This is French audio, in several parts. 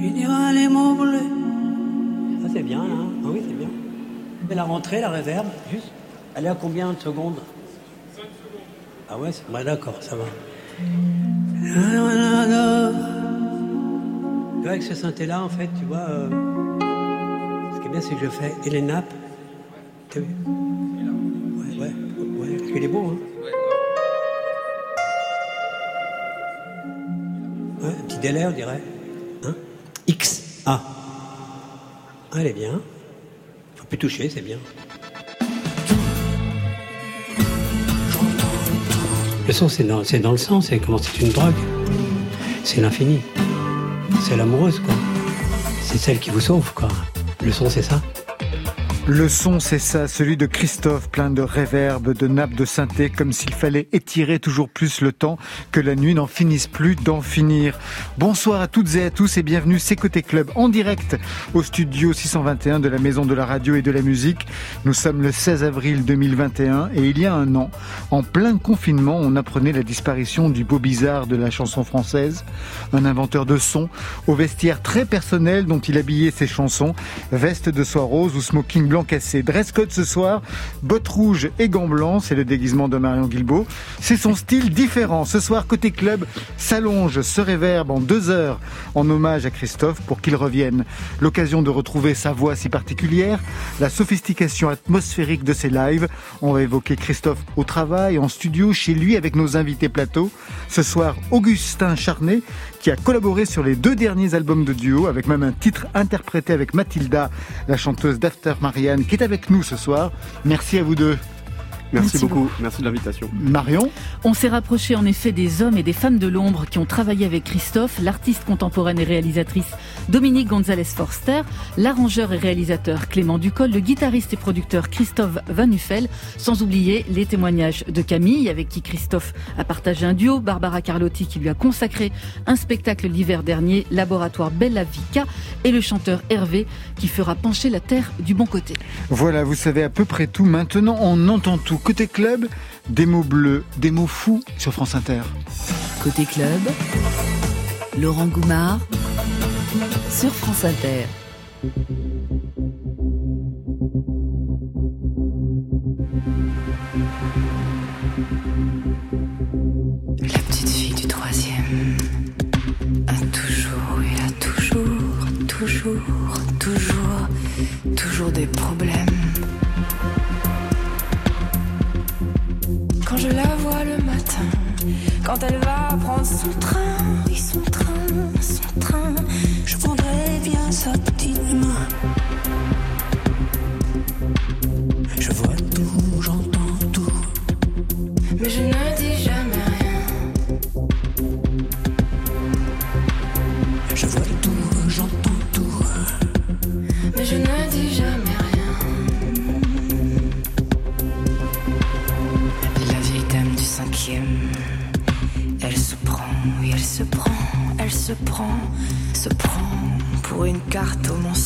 Tu diras les mots bleus. Ah, c'est bien, là. Ah oui, c'est bien. La rentrée, la réverbe, juste? Elle est à combien de secondes? 5 secondes. Ah ouais, ouais d'accord, ça va. Tu vois, avec ce synthé-là, en fait, tu vois, euh, ce qui est bien, c'est que je fais et les nappes. T'as vu? Ouais, ouais, ouais, parce qu'il est beau, hein. Ouais, un petit délai, on dirait. Hein X, A. Ah, elle est bien. Faut plus toucher, c'est bien. Le son, c'est dans, c'est dans le sang, c'est comment c'est une drogue. C'est l'infini. C'est l'amoureuse, quoi. C'est celle qui vous sauve, quoi. Le son, c'est ça. Le son, c'est ça, celui de Christophe, plein de réverb, de nappes de synthé, comme s'il fallait étirer toujours plus le temps, que la nuit n'en finisse plus d'en finir. Bonsoir à toutes et à tous et bienvenue, c'est Côté Club, en direct au studio 621 de la Maison de la Radio et de la Musique. Nous sommes le 16 avril 2021 et il y a un an, en plein confinement, on apprenait la disparition du beau bizarre de la chanson française, un inventeur de son, au vestiaire très personnel dont il habillait ses chansons, veste de soie rose ou smoking blanc cassé. Dress code ce soir, bottes rouges et gants blancs, c'est le déguisement de Marion Guilbault. C'est son style différent. Ce soir, côté club, s'allonge, se réverbe en deux heures en hommage à Christophe pour qu'il revienne. L'occasion de retrouver sa voix si particulière, la sophistication atmosphérique de ses lives. On va évoquer Christophe au travail, en studio, chez lui avec nos invités plateau. Ce soir, Augustin Charnet, qui a collaboré sur les deux derniers albums de duo, avec même un titre interprété avec Mathilda, la chanteuse d'After Marianne, qui est avec nous ce soir. Merci à vous deux. Merci, beaucoup. Merci de l'invitation. Marion On s'est rapproché en effet des hommes et des femmes de l'ombre qui ont travaillé avec Christophe, l'artiste contemporaine et réalisatrice Dominique Gonzalez Forster, l'arrangeur et réalisateur Clément Ducol, le guitariste et producteur Christophe Van Uffel, sans oublier les témoignages de Camille avec qui Christophe a partagé un duo, Barbara Carlotti qui lui a consacré un spectacle l'hiver dernier, Laboratoire Bella Vica, et le chanteur Hervé qui fera pencher la terre du bon côté. Voilà, vous savez à peu près tout. Maintenant, on entend tout. Côté club, des mots bleus, des mots fous sur France Inter. Côté club, Laurent Goumard sur France Inter. La petite fille du troisième a toujours eu, a toujours, toujours, toujours, toujours des problèmes. Je la vois le matin, quand elle va prendre son train, oui son train, son train, je prendrais bien sa petite main. Je vois tout, j'entends tout, mais je ne une carte ancienne. Elle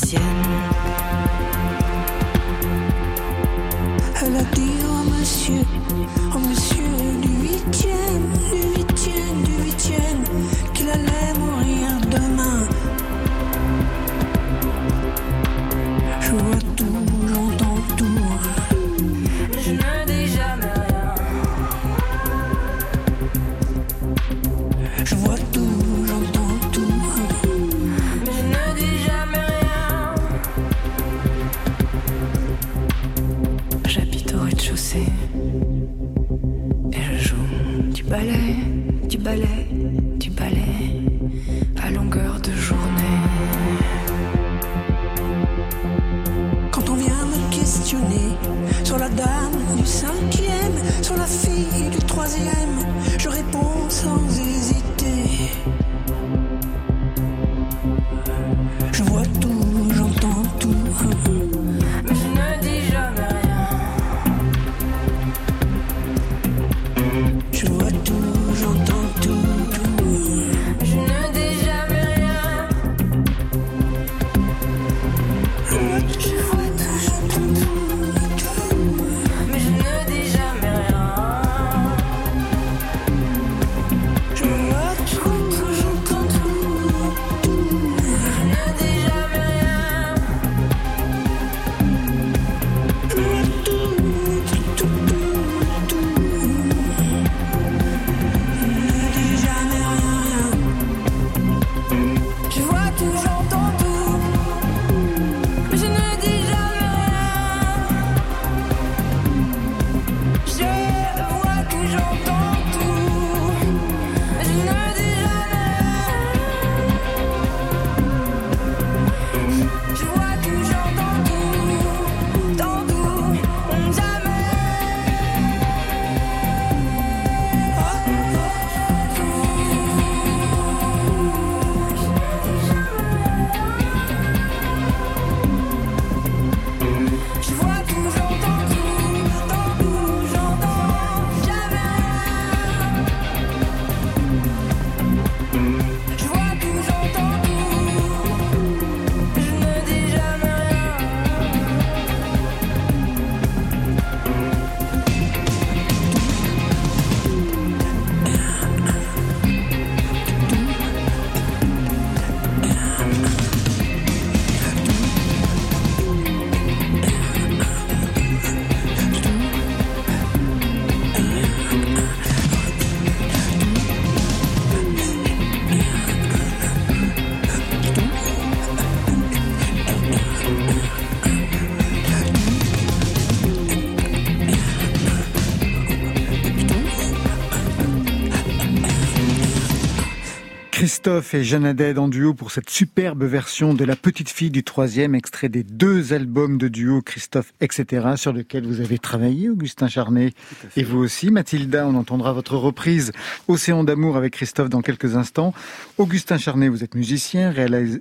Christophe et Jeanne Haddad en duo pour cette superbe version de La Petite Fille du troisième, extrait des deux albums de duo Christophe, etc., sur lesquels vous avez travaillé, Augustin Charnet. Et vous aussi, Mathilda, on entendra votre reprise Océan d'amour avec Christophe dans quelques instants. Augustin Charnet, vous êtes musicien,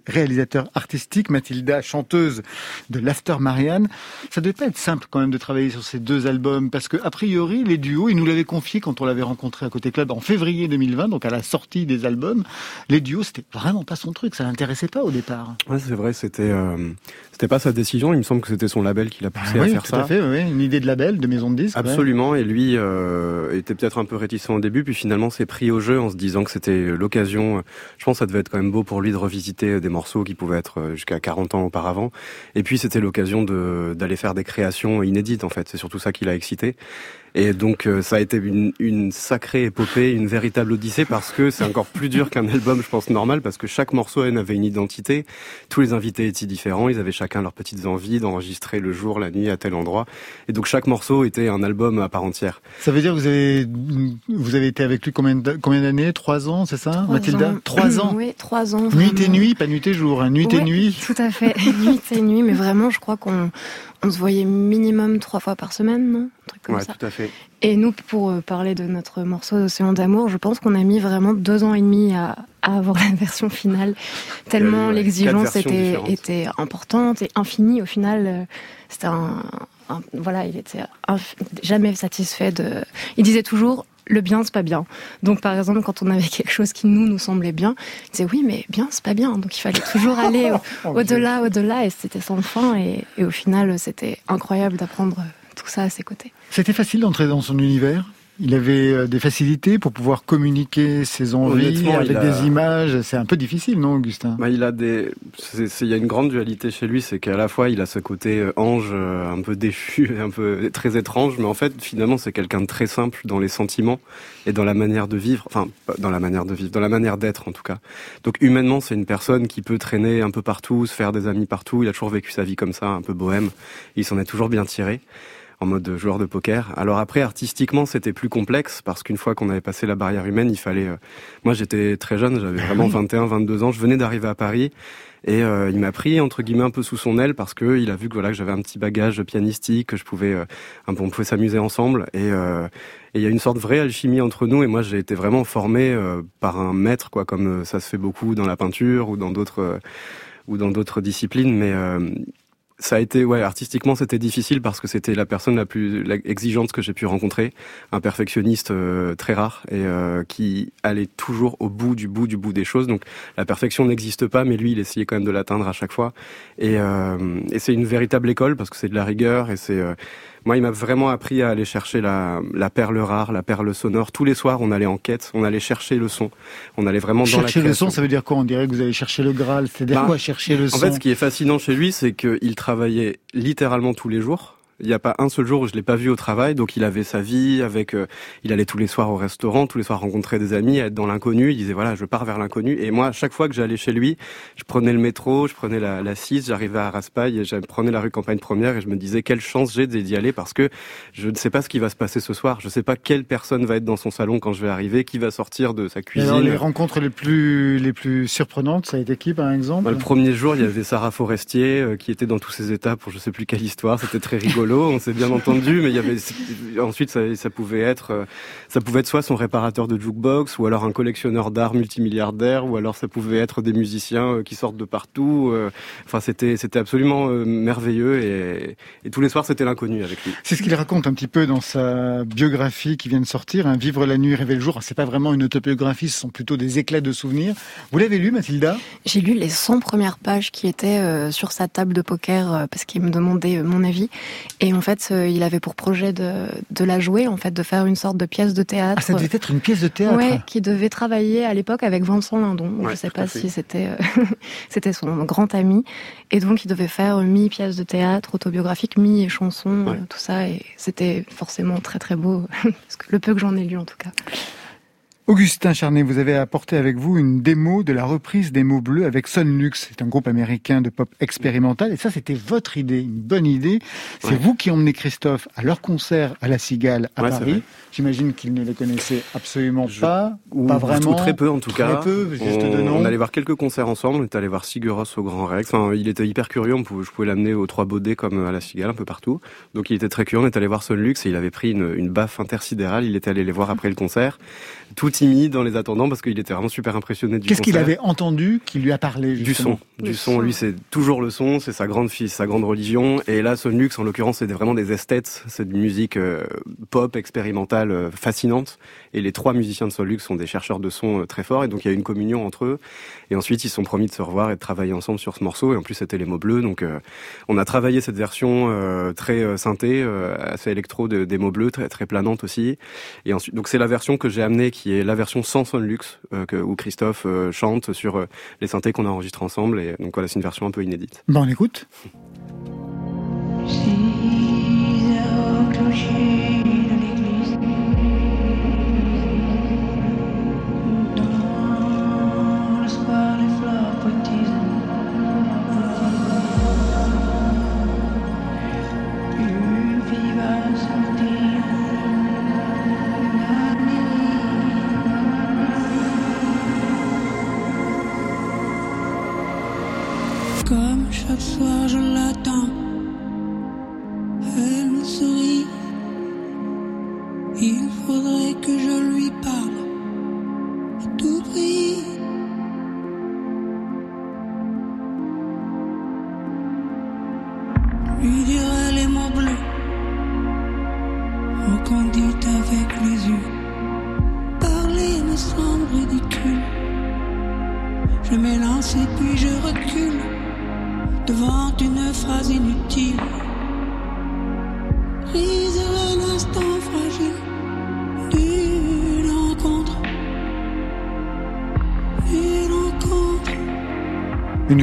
réalisateur artistique, Mathilda, chanteuse de l'After Marianne. Ça devait pas être simple quand même de travailler sur ces deux albums, parce que, a priori, les duos, ils nous l'avaient confié quand on l'avait rencontré à Côté Club en février 2020, donc à la sortie des albums les duos, c'était vraiment pas son truc, ça l'intéressait pas au départ. Ouais, c'est vrai, c'était euh, c'était pas sa décision. Il me semble que c'était son label qui l'a poussé ah à faire tout ça. À fait, oui, une idée de label, de maison de disques. Absolument, et lui euh, était peut-être un peu réticent au début, puis finalement s'est pris au jeu en se disant que c'était l'occasion. Je pense que ça devait être quand même beau pour lui de revisiter des morceaux qui pouvaient être euh, jusqu'à 40 ans auparavant. Et puis c'était l'occasion d'aller faire des créations inédites en fait. C'est surtout ça qui l'a excité. Et donc euh, ça a été une, une, sacrée épopée, une véritable odyssée parce que c'est encore plus dur qu'un album, je pense, normal, parce que chaque morceau avait une identité. Tous les invités étaient différents, ils avaient chacun leurs petites envies d'enregistrer le jour, la nuit, à tel endroit. Et donc chaque morceau était un album à part entière. Ça veut dire que vous avez, vous avez été avec lui combien d'années? Trois ans, c'est ça, Mathilda? Trois ans? Oui, trois ans. Nuit et nuit, pas nuit et jour, hein. nuit et nuit. Tout à fait, nuit et nuit, mais vraiment, je crois qu'on on se voyait minimum trois fois par semaine, non? Un truc comme ouais, tout à fait. Et nous, pour euh, parler de notre morceau d'Océan d'amour, je pense qu'on a mis vraiment deux ans et demi à, avoir la version finale, tellement l'exigence était, était importante et infinie. Au final, euh, c'était un, voilà, il était jamais satisfait de. Il disait toujours le bien, c'est pas bien. Donc, par exemple, quand on avait quelque chose qui nous, nous semblait bien, il disait oui, mais bien, c'est pas bien. Donc, il fallait toujours aller oh, au-delà, au-delà, et c'était sans fin. Et, et au final, c'était incroyable d'apprendre tout ça à ses côtés. C'était facile d'entrer dans son univers? Il avait euh, des facilités pour pouvoir communiquer ses envies avec des images. C'est un peu difficile, non, Augustin? Bah, Il a des, il y a une grande dualité chez lui, c'est qu'à la fois il a ce côté euh, ange, euh, un peu déchu, un peu très étrange, mais en fait finalement c'est quelqu'un de très simple dans les sentiments et dans la manière de vivre. Enfin, dans la manière de vivre, dans la manière d'être en tout cas. Donc humainement, c'est une personne qui peut traîner un peu partout, se faire des amis partout. Il a toujours vécu sa vie comme ça, un peu bohème. Il s'en est toujours bien tiré en mode joueur de poker. Alors après, artistiquement, c'était plus complexe parce qu'une fois qu'on avait passé la barrière humaine, il fallait. Euh, moi, j'étais très jeune, j'avais vraiment 21, 22 ans. Je venais d'arriver à Paris et euh, il m'a pris entre guillemets un peu sous son aile parce que il a vu que voilà que j'avais un petit bagage pianistique, que je pouvais euh, un peu on pouvait s'amuser ensemble et il y a une sorte de vraie alchimie entre nous et moi j'ai été vraiment formé par un maître quoi comme ça se fait beaucoup dans la peinture ou dans d'autres ou dans d'autres disciplines mais ça a été, ouais, artistiquement, c'était difficile parce que c'était la personne la plus exigeante que j'ai pu rencontrer, un perfectionniste euh, très rare et euh, qui allait toujours au bout du bout du bout des choses. Donc la perfection n'existe pas, mais lui, il essayait quand même de l'atteindre à chaque fois. Et, euh, et c'est une véritable école parce que c'est de la rigueur et c'est moi, il m'a vraiment appris à aller chercher la, la, perle rare, la perle sonore. Tous les soirs, on allait en quête, on allait chercher le son. On allait vraiment dans la Chercher le son, ça veut dire quoi? On dirait que vous allez chercher le Graal. C'est-à-dire bah, quoi, chercher le son En fait, ce qui est fascinant chez lui, c'est qu'il travaillait littéralement tous les jours. Il n'y a pas un seul jour où je l'ai pas vu au travail, donc il avait sa vie avec, euh, il allait tous les soirs au restaurant, tous les soirs rencontrer des amis, être dans l'inconnu. Il disait voilà, je pars vers l'inconnu. Et moi, chaque fois que j'allais chez lui, je prenais le métro, je prenais la, la 6, j'arrivais à Raspail, et je prenais la rue Campagne Première et je me disais quelle chance j'ai d'y aller parce que je ne sais pas ce qui va se passer ce soir. Je ne sais pas quelle personne va être dans son salon quand je vais arriver, qui va sortir de sa cuisine. Alors, les rencontres les plus les plus surprenantes, ça a été qui par exemple? Bah, Le premier jour, il y avait Sarah Forestier euh, qui était dans tous ses états pour je sais plus quelle histoire. C'était très rigolo. On s'est bien entendu mais il y avait ensuite ça, ça, pouvait être euh, ça pouvait être soit son réparateur de jukebox ou alors un collectionneur d'art multimilliardaire ou alors ça pouvait être des musiciens euh, qui sortent de partout. Euh. Enfin c'était c'était absolument merveilleux et, et, tous les soirs c'était l'inconnu avec lui. C'est ce qu'il raconte un petit peu dans sa biographie qui vient de sortir, hein, Vivre la nuit, rêver le jour. C'est pas vraiment une autobiographie, ce sont plutôt des éclats de souvenirs. Vous l'avez lu, Mathilda? J'ai lu les 100 premières pages qui étaient sur sa table de poker parce qu'il me demandait mon avis et en fait il avait pour projet de, de, la jouer, en fait, de faire une sorte de pièce de théâtre. Ah, ça devait être une pièce de théâtre Ouais, qui devait travailler à l'époque avec Vincent Lindon. je ne sais pas si c'était euh, c'était son grand ami. Et donc, il devait faire mi-pièce de théâtre autobiographique, mi-chanson, euh, tout ça. Et c'était forcément très très beau, parce que le peu que j'en ai lu en tout cas. Augustin Charnet, vous avez apporté avec vous une démo de la reprise des mots bleus avec Sonlux. C'est un groupe américain de pop expérimental. Et ça, c'était votre idée, une bonne idée. C'est vous qui emmenez Christophe à leur concert à la Cigale à Paris. J'imagine qu'il ne les connaissait absolument pas, ou pas vraiment. très peu en tout très cas. Peu, juste on, de nom. on allait voir quelques concerts ensemble. On est allé voir Siguros au Grand Rex. Enfin, il était hyper curieux. On pouvait, je pouvais l'amener aux Trois Baudets comme à la Cigale, un peu partout. Donc il était très curieux. On est allé voir Sonlux et il avait pris une, une baffe intersidérale. Il était allé les voir après le concert, tout timide dans les attendants parce qu'il était vraiment super impressionné du Qu'est-ce qu'il avait entendu qui lui a parlé justement Du son. Du son. Lui, c'est toujours le son. C'est sa grande fille, sa grande religion. Et là, Sonlux, en l'occurrence, c'est vraiment des esthètes. C'est de musique euh, pop expérimentale euh, fascinante. Et les trois musiciens de Solux sont des chercheurs de son euh, très forts. Et donc, il y a une communion entre eux. Et ensuite, ils se sont promis de se revoir et de travailler ensemble sur ce morceau. Et en plus, c'était les mots bleus. Donc, on a travaillé cette version très synthé, assez électro de, des mots bleus, très, très planante aussi. Et ensuite, donc c'est la version que j'ai amenée, qui est la version sans Sonlux, que, où Christophe chante sur les synthés qu'on a enregistrés ensemble. Et donc voilà, c'est une version un peu inédite. Bon, on écoute. Comme chaque soir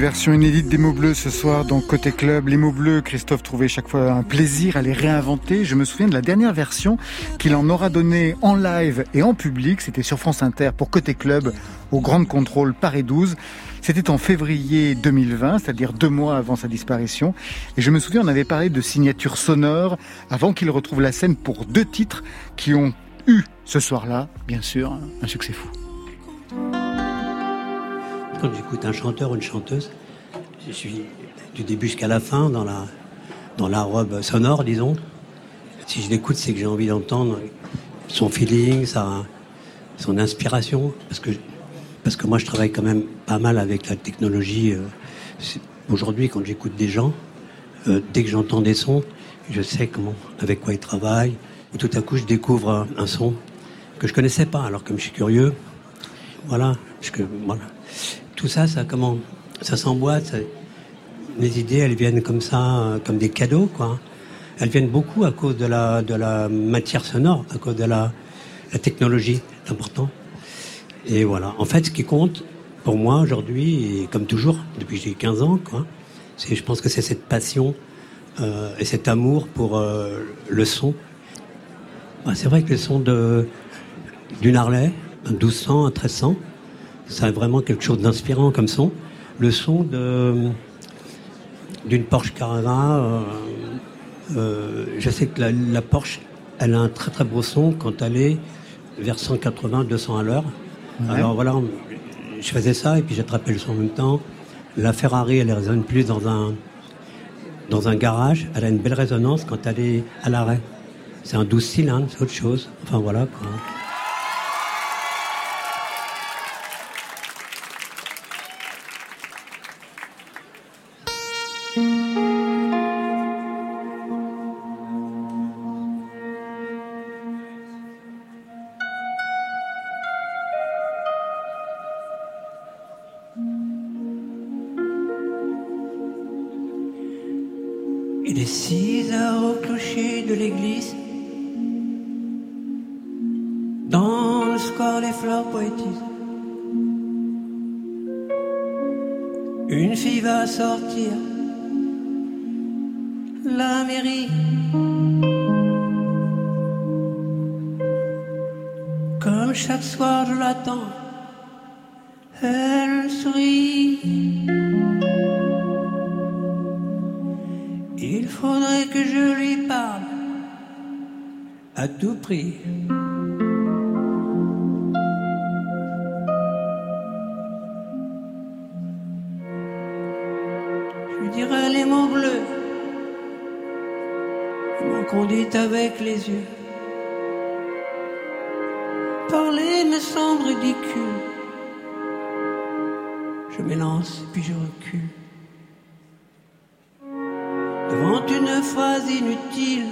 Version inédite des mots bleus ce soir dans Côté Club. Les mots bleus, Christophe trouvait chaque fois un plaisir à les réinventer. Je me souviens de la dernière version qu'il en aura donnée en live et en public. C'était sur France Inter pour Côté Club au Grand Contrôle Paris 12. C'était en février 2020, c'est-à-dire deux mois avant sa disparition. Et je me souviens, on avait parlé de signature sonore avant qu'il retrouve la scène pour deux titres qui ont eu ce soir-là, bien sûr, un succès fou. Quand j'écoute un chanteur ou une chanteuse, je suis du début jusqu'à la fin dans la, dans la robe sonore, disons. Si je l'écoute, c'est que j'ai envie d'entendre son feeling, sa, son inspiration. Parce que, parce que moi, je travaille quand même pas mal avec la technologie. euh, Aujourd'hui, quand j'écoute des gens, euh, dès que j'entends des sons, je sais comment, avec quoi ils travaillent. Ou tout à coup, je découvre un, son que je connaissais pas. Alors, comme je suis curieux, voilà, parce que, voilà. Tout ça, ça comment, ça s'emboîte. mes idées, elles viennent comme ça, euh, comme des cadeaux, quoi. Elles viennent beaucoup à cause de la, de la matière sonore, à cause de la, la technologie, c'est important. Et voilà. En fait, ce qui compte pour moi aujourd'hui, comme toujours depuis que j'ai 15 ans, quoi, c'est, je pense que c'est cette passion euh, et cet amour pour euh, le son. Bah, c'est vrai que le son de d'une Harley, un 1200, un 1300, c'est vraiment quelque chose d'inspirant comme son. Le son de d'une Porsche Carrera, euh, euh, je sais que la, la Porsche, elle a un très très beau son quand elle est vers 180, 200 à l'heure. Alors voilà, je faisais ça et puis j'attrapais le son en même temps. La Ferrari, elle résonne plus dans un dans un garage. Elle a une belle résonance quand elle est à l'arrêt. C'est un 12 cylindres, c'est autre chose. Enfin voilà quoi. dans le score les fleurs poétisent. Une fille va sortir, la mairie. Comme chaque soir je l'attends, elle sourit. Il faudrait que je lui parle à tout prix. les mots bleus. Ils m'ont conduite avec les yeux. Parler me semble ridicule. Je m'élance puis je recule. Devant une phrase inutile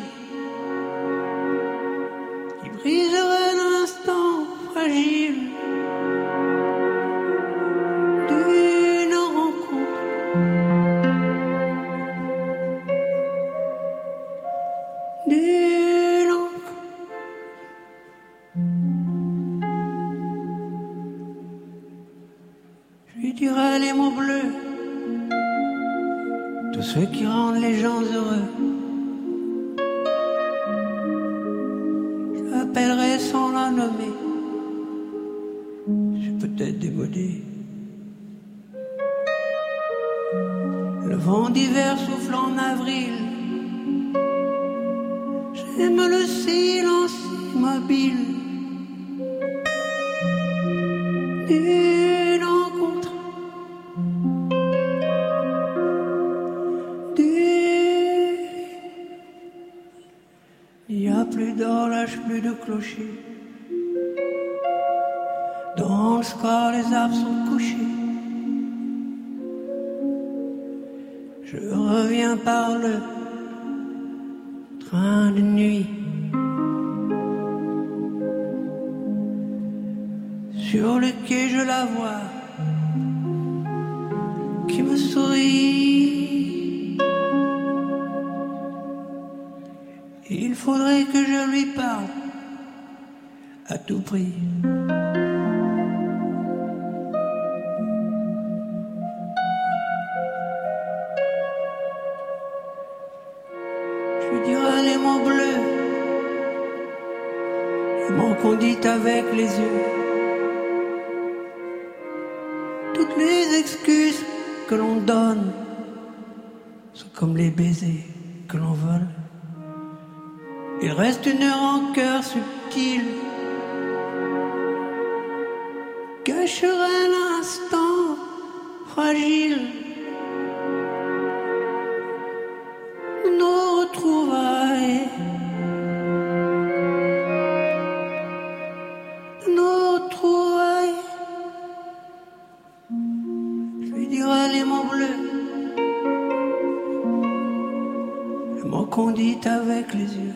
avec les yeux.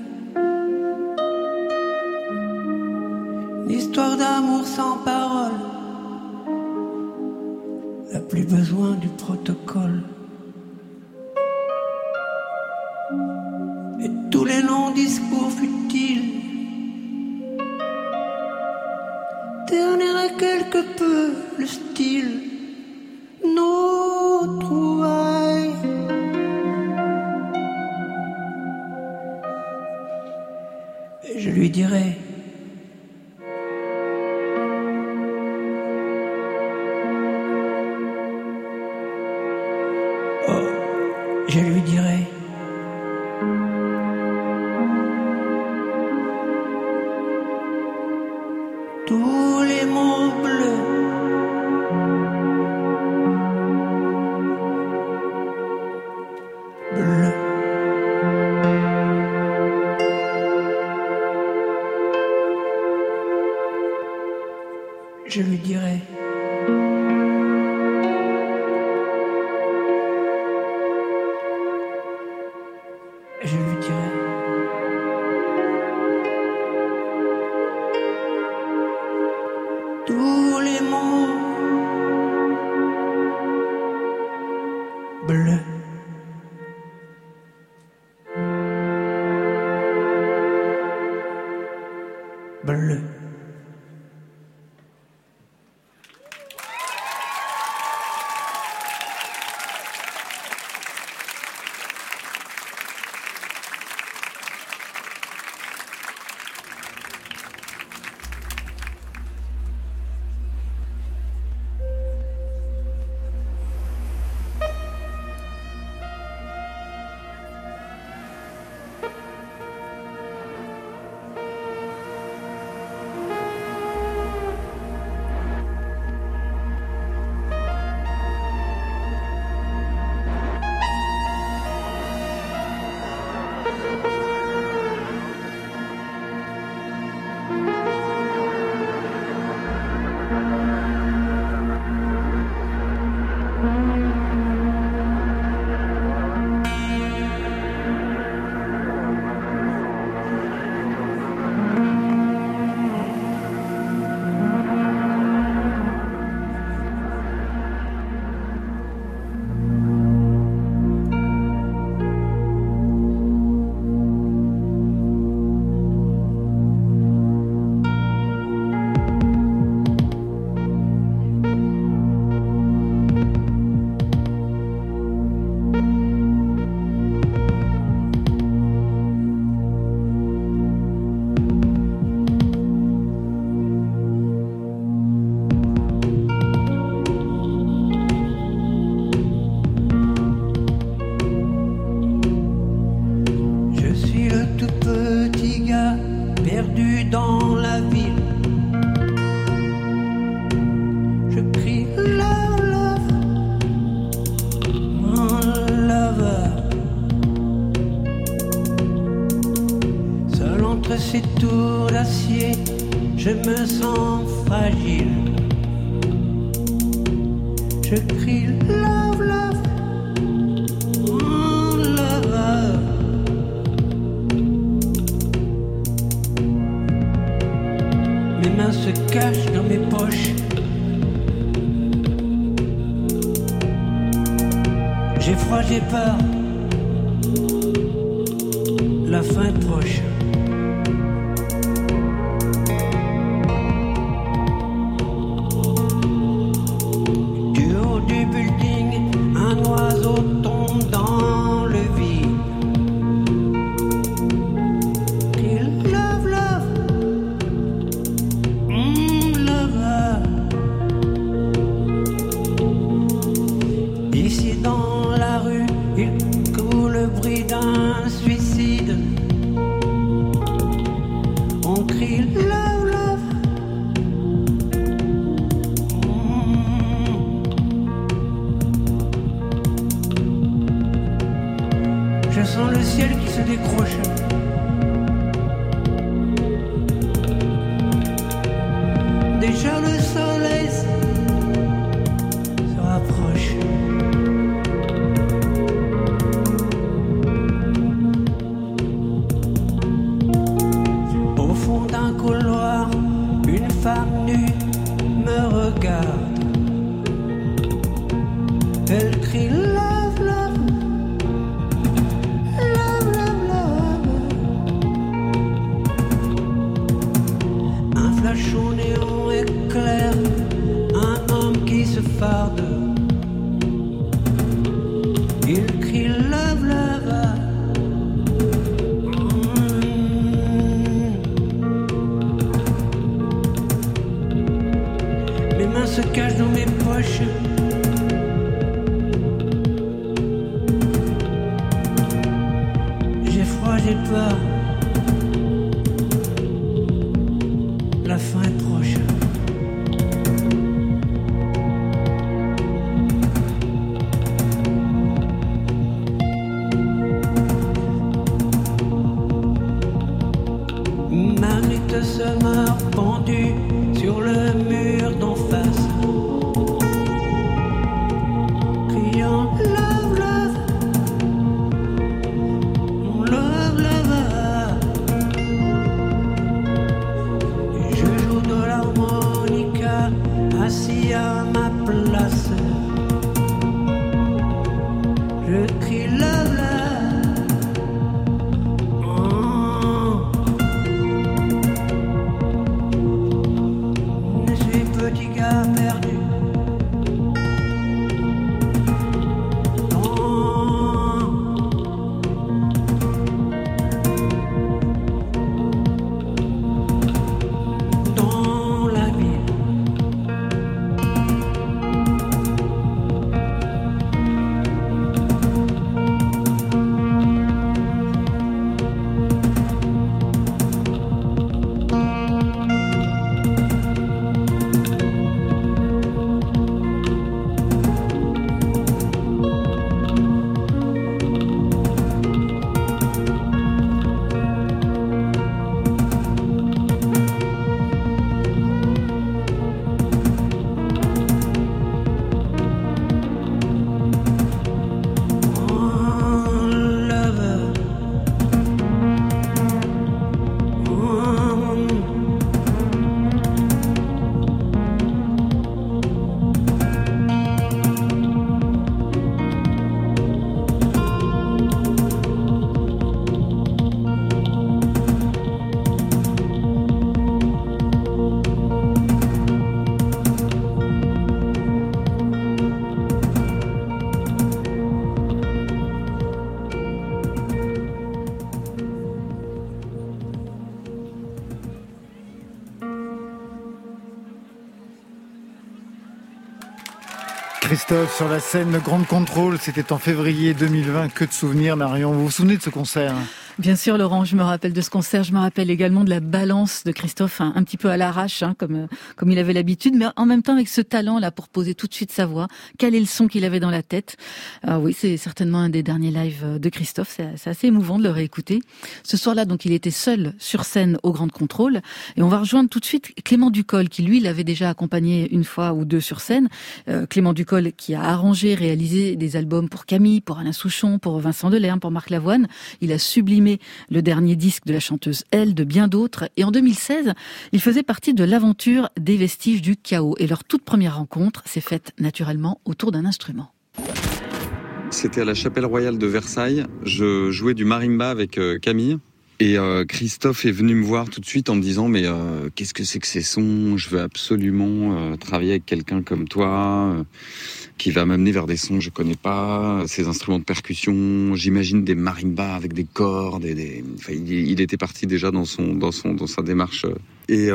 L'histoire d'amour sans parole. Sur la scène Grande Contrôle. C'était en février 2020. Que de souvenirs, Marion. Vous vous souvenez de ce concert? Bien sûr, Laurent, je me rappelle de ce concert. Je me rappelle également de la balance de Christophe, un, petit peu à l'arrache, hein, comme comme il avait l'habitude, mais en même temps avec ce talent là pour poser tout de suite sa voix. Quel est le son qu'il avait dans la tête? Ah Oui, c'est certainement un des derniers lives de Christophe. C'est assez émouvant de le réécouter. Ce soir-là, donc, il était seul sur scène au Grand Contrôle, et on va rejoindre tout de suite Clément Ducol, qui lui l'avait déjà accompagné une fois ou deux sur scène. Euh, Clément Ducol, qui a arrangé, réalisé des albums pour Camille, pour Alain Souchon, pour Vincent Delerme, pour Marc Lavoine. Il a sublimé le dernier disque de la chanteuse Elle, de bien d'autres. Et en 2016, il faisait partie de l'aventure des vestiges du chaos. Et leur toute première rencontre s'est faite naturellement autour d'un instrument. C'était à la chapelle royale de Versailles. Je jouais du marimba avec euh, Camille. Et euh, Christophe est venu me voir tout de suite en me disant mais euh, qu'est-ce que c'est que ces sons? Je veux absolument travailler avec quelqu'un comme toi qui va m'amener vers des sons que je connais pas, ces instruments de percussion. J'imagine des marimbas avec des cordes. Il, était parti déjà dans son dans son dans sa démarche. Et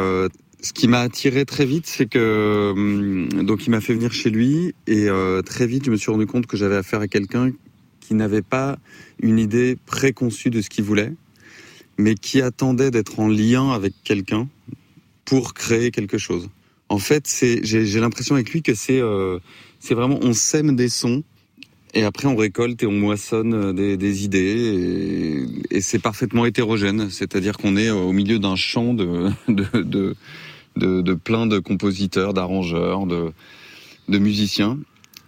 ce qui m'a attiré très vite, c'est que hum, donc il m'a fait venir chez lui et euh, très vite je me suis rendu compte que j'avais affaire à quelqu'un qui n'avait pas une idée préconçue de ce qu'il voulait, mais qui attendait d'être en lien avec quelqu'un pour créer quelque chose. En fait, j'ai l'impression avec lui que c'est euh, vraiment on sème des sons et après on récolte et on moissonne euh, des, des idées et, et c'est parfaitement hétérogène, c'est-à-dire qu'on est au milieu d'un champ de, de, de de, plein de compositeurs, d'arrangeurs, de, de musiciens.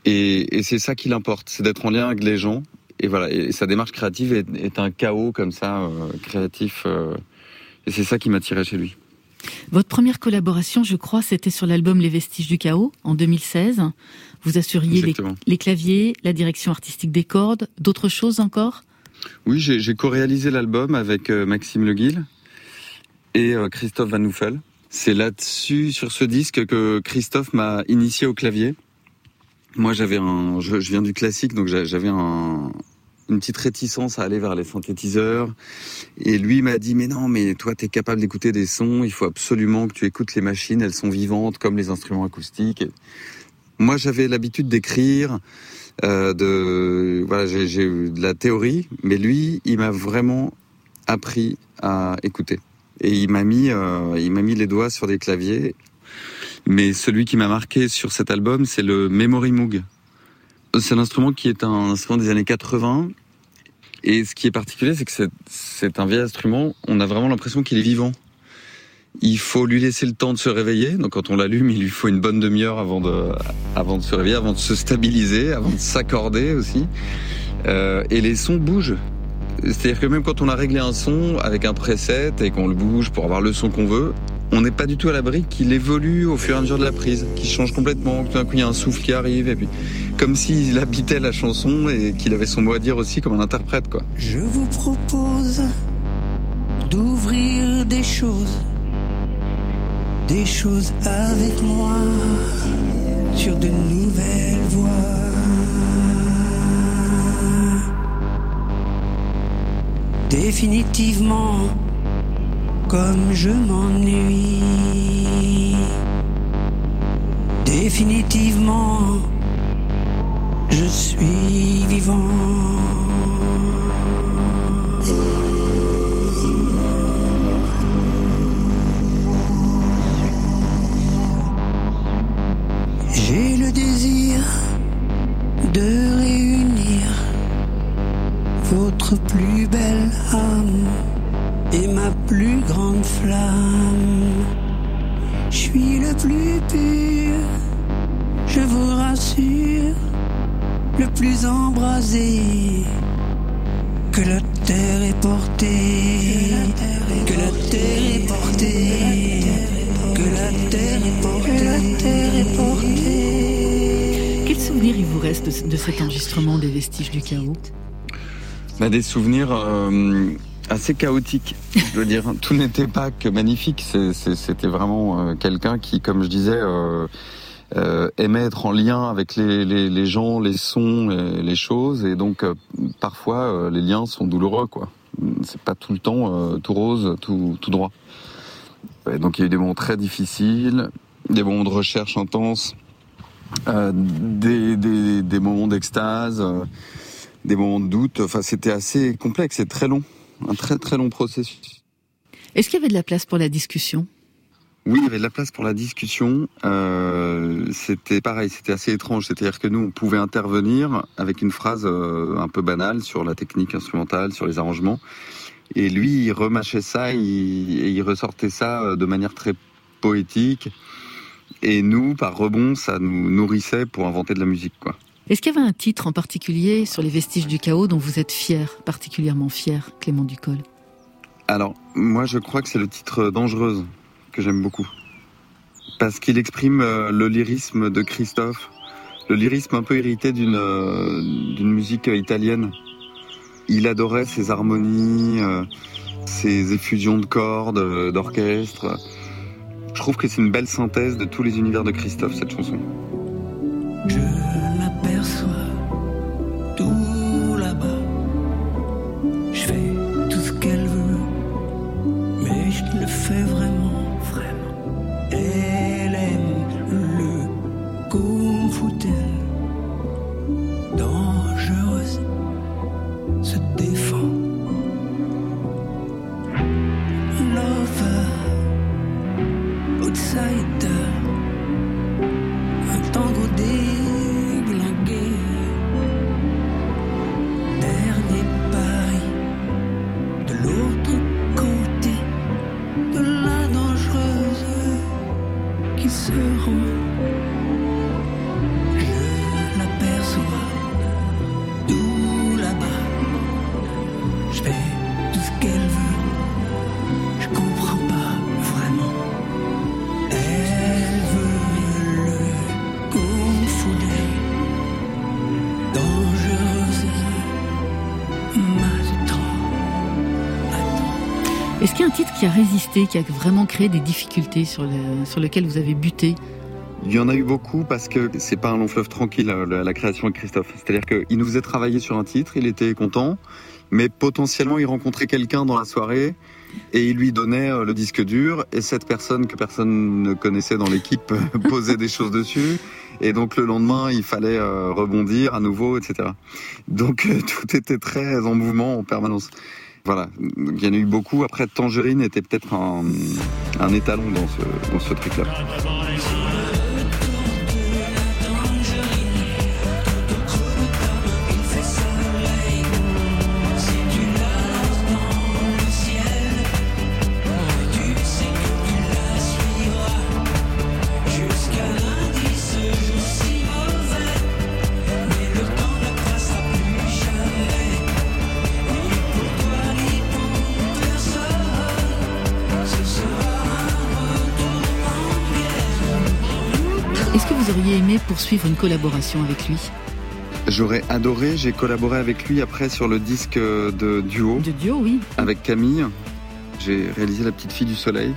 Et, c'est ça qui l'importe, c'est d'être en lien avec les gens. Et voilà, et sa démarche créative est, un chaos comme ça, euh, créatif. Euh, et c'est ça qui m'a tiré chez lui. Votre première collaboration, je crois, c'était sur l'album Les Vestiges du Chaos en 2016. Vous assuriez les, claviers, la direction artistique des cordes, d'autres choses encore? Oui, j'ai co-réalisé l'album avec euh, Maxime Leguil et Christophe Van Nuffel. C'est là-dessus, sur ce disque, que Christophe m'a initié au clavier. Moi, j'avais un, je, viens du classique, donc j'avais un, une petite réticence à aller vers les synthétiseurs. Et lui m'a dit, mais non, mais toi, tu es capable d'écouter des sons, il faut absolument que tu écoutes les machines, elles sont vivantes comme les instruments acoustiques. moi, j'avais l'habitude d'écrire, euh, de, voilà, j'ai eu de la théorie, mais lui, il m'a vraiment appris à écouter et il m'a mis, euh, il m'a mis les doigts sur des claviers. Mais celui qui m'a marqué sur cet album, c'est le Memory Moog. C'est un instrument qui est un instrument des années 80. Et ce qui est particulier, c'est que c'est un vieil instrument. On a vraiment l'impression qu'il est vivant. Il faut lui laisser le temps de se réveiller. Donc quand on l'allume, il lui faut une bonne demi-heure avant de, avant de se réveiller, avant de se stabiliser, avant de s'accorder aussi. Euh, et les sons bougent. C'est-à-dire que même quand on a réglé un son avec un preset et qu'on le bouge pour avoir le son qu'on veut, on n'est pas du tout à l'abri qu'il évolue au fur et à mesure de la prise, qu'il change complètement, que tout d'un coup il y a un souffle qui arrive, et puis comme s'il habitait la chanson et qu'il avait son mot à dire aussi comme un interprète, quoi. Je vous propose d'ouvrir des choses, des choses avec moi sur de nouvelles voies. définitivement comme je m'ennuie. Définitivement, je suis vivant. J'ai le désir de votre plus belle âme et ma plus grande flamme. Je suis le plus pur, je vous rassure, le plus embrasé. Que la terre est portée, que la terre est portée, que la terre est portée. Quel souvenir il vous reste de cet enregistrement des vestiges du chaos? Bah, Des souvenirs euh, assez chaotiques, je veux dire. Tout n'était pas que magnifique. C'était vraiment euh, quelqu'un qui, comme je disais, euh, euh, aimait être en lien avec les, les, les gens, les sons, les, les choses. Et donc, parfois, les liens sont douloureux, quoi. C'est pas tout le temps tout rose, tout, tout droit. donc, il y a eu des moments très difficiles, des moments de recherche intense, des, des, des moments d'extase des moments de doute. Enfin, c'était assez complexe et très long. Un très très long processus. Est-ce qu'il y avait de la place pour la discussion? Oui, il y avait de la place pour la discussion. Euh, c'était pareil, c'était assez étrange. C'est-à-dire que nous, on pouvait intervenir avec une phrase euh, un peu banale sur la technique instrumentale, sur les arrangements. Et lui, il remâchait ça et il ressortait ça euh, de manière très poétique. Et nous, par rebond, ça nous nourrissait pour inventer de la musique, quoi. Est-ce qu'il y avait un titre en particulier sur les vestiges du chaos dont vous êtes fier, particulièrement fier, Clément Ducol? Alors, moi, je crois que c'est le titre Dangereuse que j'aime beaucoup. Parce qu'il exprime euh, le lyrisme de Christophe, le lyrisme un peu hérité d'une euh, d'une musique italienne. Il adorait ses harmonies, euh, ses effusions de cordes, d'orchestre. Je trouve que c'est une belle synthèse de tous les univers de Christophe, cette chanson. Je résisté, qui a vraiment créé des difficultés sur, le, sur lequel vous avez buté Il y en a eu beaucoup parce que c'est pas un long fleuve tranquille la, la création de Christophe. C'est-à-dire qu'il nous faisait travailler sur un titre, il était content, mais potentiellement il rencontrait quelqu'un dans la soirée et il lui donnait euh, le disque dur et cette personne que personne ne connaissait dans l'équipe posait des choses dessus et donc le lendemain il fallait euh, rebondir à nouveau, etc. Donc euh, tout était très en mouvement en permanence. Voilà, il y en a eu beaucoup. Après, Tangerine était peut-être un, étalon dans ce truc-là. Collaboration avec lui J'aurais adoré, j'ai collaboré avec lui après sur le disque de duo. De duo, oui. Avec Camille. J'ai réalisé La Petite Fille du Soleil.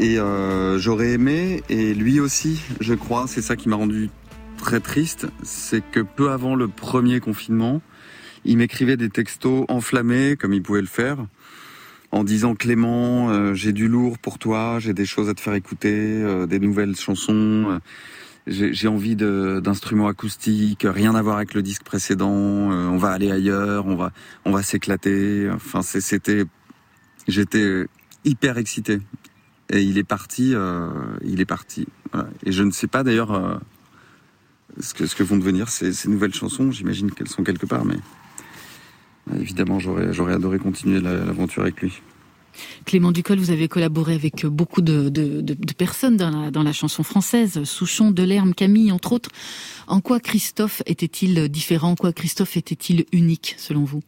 Et euh, j'aurais aimé, et lui aussi, je crois, c'est ça qui m'a rendu très triste, c'est que peu avant le premier confinement, il m'écrivait des textos enflammés, comme il pouvait le faire, en disant Clément, euh, j'ai du lourd pour toi, j'ai des choses à te faire écouter, euh, des nouvelles chansons, j'ai envie d'instruments acoustiques, rien à voir avec le disque précédent, on va aller ailleurs, on va, on va s'éclater. Enfin, c'était, j'étais hyper excité. Et il est parti, il est parti. Et je ne sais pas d'ailleurs ce que, ce que vont devenir ces, ces nouvelles chansons. J'imagine qu'elles sont quelque part, mais évidemment, j'aurais, j'aurais adoré continuer l'aventure avec lui. Clément Ducol, vous avez collaboré avec beaucoup de, personnes dans la, chanson française, Souchon, Delerme, Camille, entre autres. En quoi Christophe était-il différent? En quoi Christophe était-il unique, selon vous?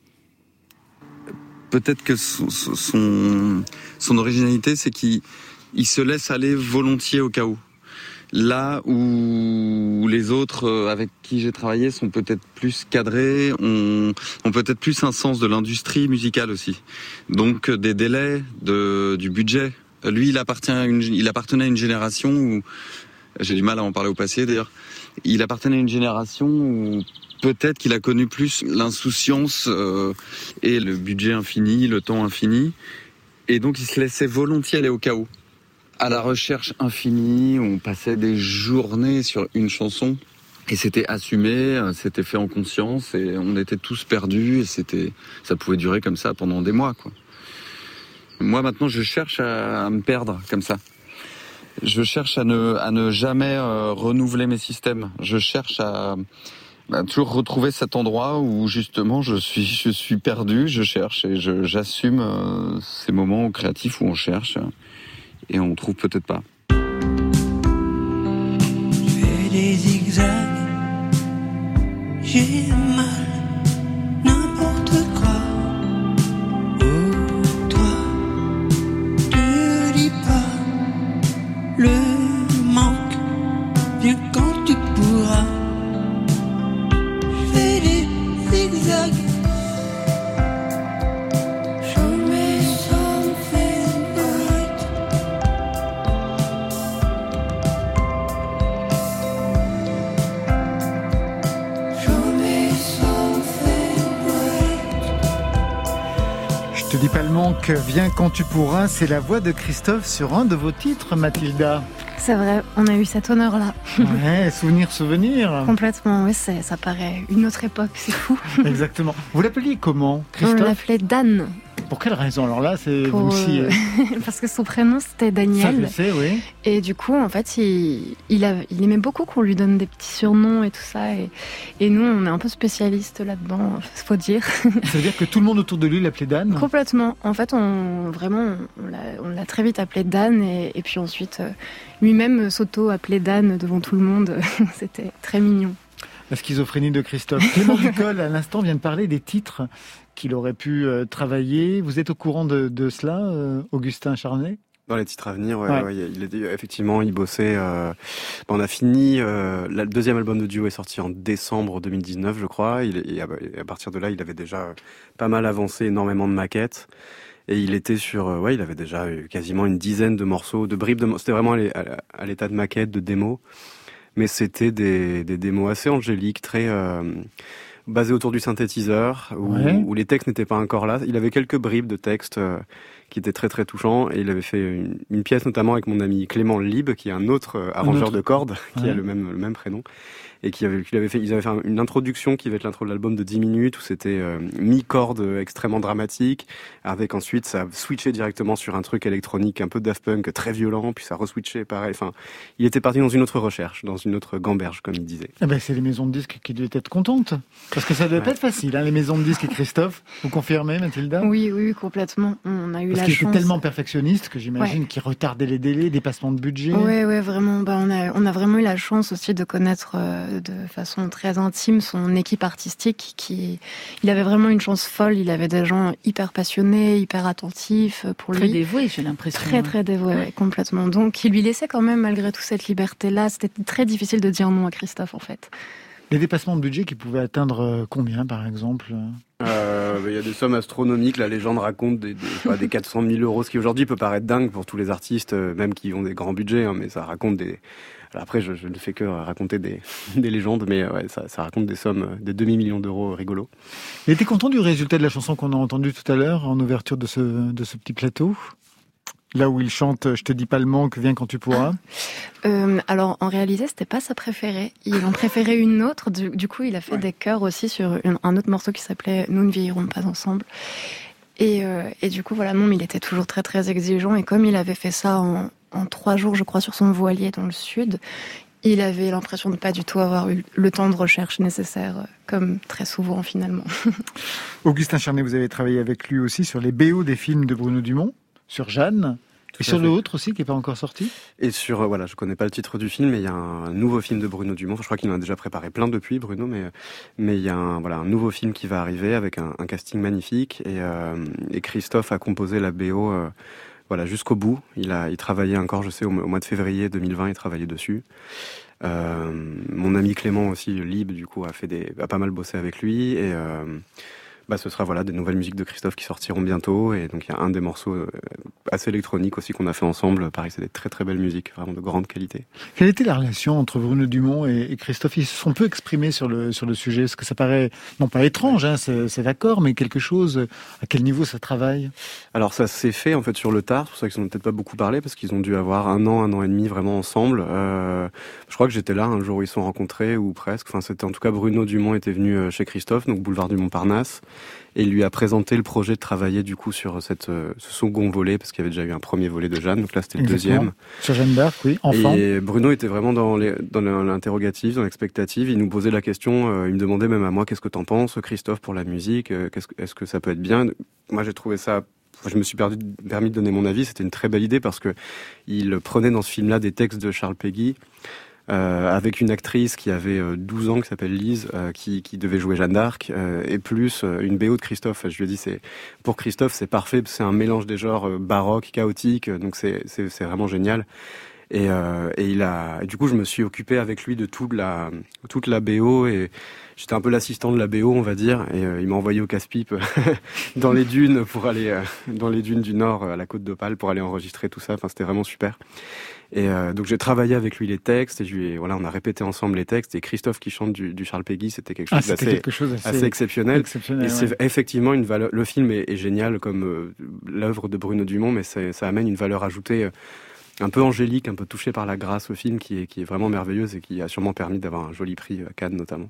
Peut-être que son, originalité, c'est qu'il il se laisse aller volontiers au chaos là où les autres euh, avec qui j'ai travaillé sont peut-être plus cadrés, ont, peut-être plus un sens de l'industrie musicale aussi. Donc euh, des délais, de, du budget. Lui, il, appartient il appartenait à une génération où, j'ai du mal à en parler au passé d'ailleurs, il appartenait à une génération où peut-être qu'il a connu plus l'insouciance euh, et le budget infini, le temps infini. Et donc il se laissait volontiers aller au chaos à la recherche infinie, on passait des journées sur une chanson. Et c'était assumé, c'était fait en conscience, et on était tous perdus, et c'était, ça pouvait durer comme ça pendant des mois, quoi. Moi, maintenant, je cherche à, me perdre comme ça. Je cherche à ne, à ne jamais euh, renouveler mes systèmes. Je cherche à, toujours retrouver cet endroit où justement je suis, je suis perdu, je cherche et j'assume euh, ces moments créatifs où on cherche et on trouve peut-être pas. Fais des zigzags, j'ai mal, n'importe quoi. Oh, toi, te dis pas, le te dis pas le manque, viens quand tu pourras, c'est la voix de Christophe sur un de vos titres, Mathilda. C'est vrai, on a eu cet honneur-là. Ouais, souvenir, souvenir. Complètement, oui, ça paraît une autre époque, c'est fou. Exactement. Vous l'appeliez comment, On Christophe l'appelait Dan, Pour quelle raison Alors là, c'est vous aussi. euh, euh, parce que son prénom c'était Ça, je Daniel. sais, oui. Et du coup, en fait, il, il, a- il aimait beaucoup qu'on lui donne des petits surnoms et tout ça. Et, et nous, on est un peu spécialistes là-dedans, faut dire. Ça veut dire que tout le monde autour de lui l'appelait Dan Complètement. En fait, on vraiment, on l'a- on l'a très vite appelé Dan, et, et puis ensuite, euh, lui-même s'auto-appelait Dan devant tout le monde. C'était très mignon. La schizophrénie de Christophe. Clément Ducol, à l'instant, vient de parler des titres qu'il aurait pu euh, travailler. Vous êtes au courant de, de cela, euh, Augustin Charnet Dans les titres à venir, ouais, Ouais. ouais, il était effectivement, il bossait. euh, bon, on a fini. euh, la- le deuxième album de duo est sorti en décembre 2019, je crois. Il, et à, et à partir de là, il avait déjà pas mal avancé, énormément de maquettes. Et il était sur, euh, ouais, il avait déjà eu quasiment une dizaine de morceaux, de bribes de. C'était vraiment à l'état de maquette, de démo, mais c'était des, des démos assez angéliques, très basées autour du synthétiseur, où, Ouais. où les textes n'étaient pas encore là. Il avait quelques bribes de textes. euh, qui était très très touchant et il avait fait une, une pièce notamment avec mon ami Clément Lib qui est un autre euh, arrangeur autre. de cordes qui Ouais. a le même le même prénom et qui avait fait ils avaient fait un- une introduction qui va être l'intro de l'album de 10 minutes où c'était euh, mi-corde extrêmement dramatique avec ensuite ça switchait directement sur un truc électronique un peu Daft Punk très violent puis ça reswitchait pareil enfin il était parti dans une autre recherche dans une autre gamberge comme il disait Eh ben, c'est les maisons de disques qui devaient être contentes. Parce que ça devait pas être facile, hein, les maisons de disques et Christophe. Vous confirmez, Mathilda? Oui, oui, complètement. On a eu Parce la qu'il était chance. tellement perfectionniste que j'imagine qu'il retardait les délais, dépassement de budget. Ouais, ouais, vraiment. Bah, on a, on a vraiment eu la chance aussi de connaître euh, de façon très intime son équipe artistique. Qui, il avait vraiment une chance folle. Il avait des gens hyper passionnés, hyper attentifs euh, pour Très lui. dévoué, j'ai l'impression. Très très dévoué, ouais, complètement. Donc il lui laissait quand même malgré tout cette liberté-là. C'était très difficile de dire non à Christophe en fait. Les dépassements de budget qui pouvaient atteindre euh, combien, par exemple Euh, bah, Il y a des sommes astronomiques. La légende raconte des, des, pas, des 400 000 euros, ce qui aujourd'hui peut paraître dingue pour tous les artistes, même qui ont des grands budgets, hein, mais ça raconte des. Après, je, je ne fais que raconter des, des légendes, mais ouais, ça, ça raconte des sommes, euh, des demi-millions d'euros rigolos. Il était content du résultat de la chanson qu'on a entendue tout à l'heure en ouverture de ce, de ce petit plateau? Là où il chante Je te dis pas le manque, viens quand tu pourras. Euh, alors en réalité, c'était pas sa préférée. Il en préférait une autre. Du, du coup, il a fait des chœurs aussi sur une- un autre morceau qui s'appelait Nous ne vieillirons pas ensemble. Et, euh, et du coup, voilà, non, mais il était toujours très très exigeant. Et comme il avait fait ça en, en trois jours, je crois, sur son voilier dans le sud, il avait l'impression de pas du tout avoir eu le temps de recherche nécessaire, euh, comme très souvent finalement. Augustin Charnet, vous avez travaillé avec lui aussi sur les BO des films de Bruno Dumont, sur Jeanne, Tout et sur fait. le autre aussi qui n'est pas encore sorti? Et sur, euh, voilà, je connais pas le titre du film, mais il y a un nouveau film de Bruno Dumont. Enfin, je crois qu'il en a déjà préparé plein depuis, Bruno, mais mais il y a un, voilà, un nouveau film qui va arriver avec un, un casting magnifique et, euh, et Christophe a composé la BO. euh, voilà, jusqu'au bout. Il a, il travaillait encore, je sais, au, mois de février 2020, il travaillait dessus. Euh, mon ami Clément aussi, Lib, du coup, a fait des, a pas mal bossé avec lui et euh, bah, ce sera voilà des nouvelles musiques de Christophe qui sortiront bientôt et donc il y a un des morceaux euh, assez électroniques aussi qu'on a fait ensemble. Pareil, c'est des très très belles musiques, vraiment de grande qualité. Quelle était la relation entre Bruno Dumont et, Christophe? Ils se sont peu exprimés sur le sur le sujet. Est-ce que ça paraît non pas étrange, hein, c'est d'accord, mais quelque chose À quel niveau ça travaille? Alors ça s'est fait en fait sur le tard. C'est pour ça qu'ils n'ont peut-être pas beaucoup parlé parce qu'ils ont dû avoir un an, un an et demi vraiment ensemble. Euh, je crois que j'étais là un jour où ils se sont rencontrés ou presque. Enfin, c'était en tout cas Bruno Dumont était venu euh, chez Christophe, donc boulevard du Montparnasse et lui a présenté le projet de travailler du coup sur cette, euh, ce second volet, parce qu'il y avait déjà eu un premier volet de Jeanne, donc là c'était le deuxième. Sur Jeanne d'Arc, oui, enfant. Et Bruno était vraiment dans l'interrogative, dans l'expectative, il nous posait la question, euh, il me demandait même à moi, qu'est-ce que t'en penses, Christophe, pour la musique, euh, est-ce que ça peut être bien? Moi j'ai trouvé ça je me suis permis de donner mon avis. C'était une très belle idée parce que il prenait dans ce film-là des textes de Charles Peggy euh, avec une actrice qui avait 12 euh, ans, qui s'appelle Lise, euh, qui, qui, devait jouer Jeanne d'Arc, et plus une BO de Christophe. Je lui ai dit, c'est pour Christophe, c'est parfait, c'est un mélange des genres baroque, chaotique, donc c'est vraiment génial. Et, et, il a, du coup, je me suis occupé avec lui de toute la, toute la BO et j'étais un peu l'assistant de la BO, on va dire. Et il m'a envoyé au casse-pipe dans les dunes pour aller dans les dunes du Nord, à la côte d'Opale, pour aller enregistrer tout ça. Enfin, c'était vraiment super. Et euh, donc j'ai travaillé avec lui les textes et je lui voilà, on a répété ensemble les textes et Christophe qui chante du, du Charles Peggy, c'était quelque, ah, chose d'assez assez, exceptionnel. et c'est effectivement une valeur. Le film est, est génial comme euh, l'œuvre de Bruno Dumont, mais ça amène une valeur ajoutée. Euh, un peu angélique, un peu touché par la grâce au film, qui est, qui est vraiment merveilleuse et qui a sûrement permis d'avoir un joli prix à Cannes notamment.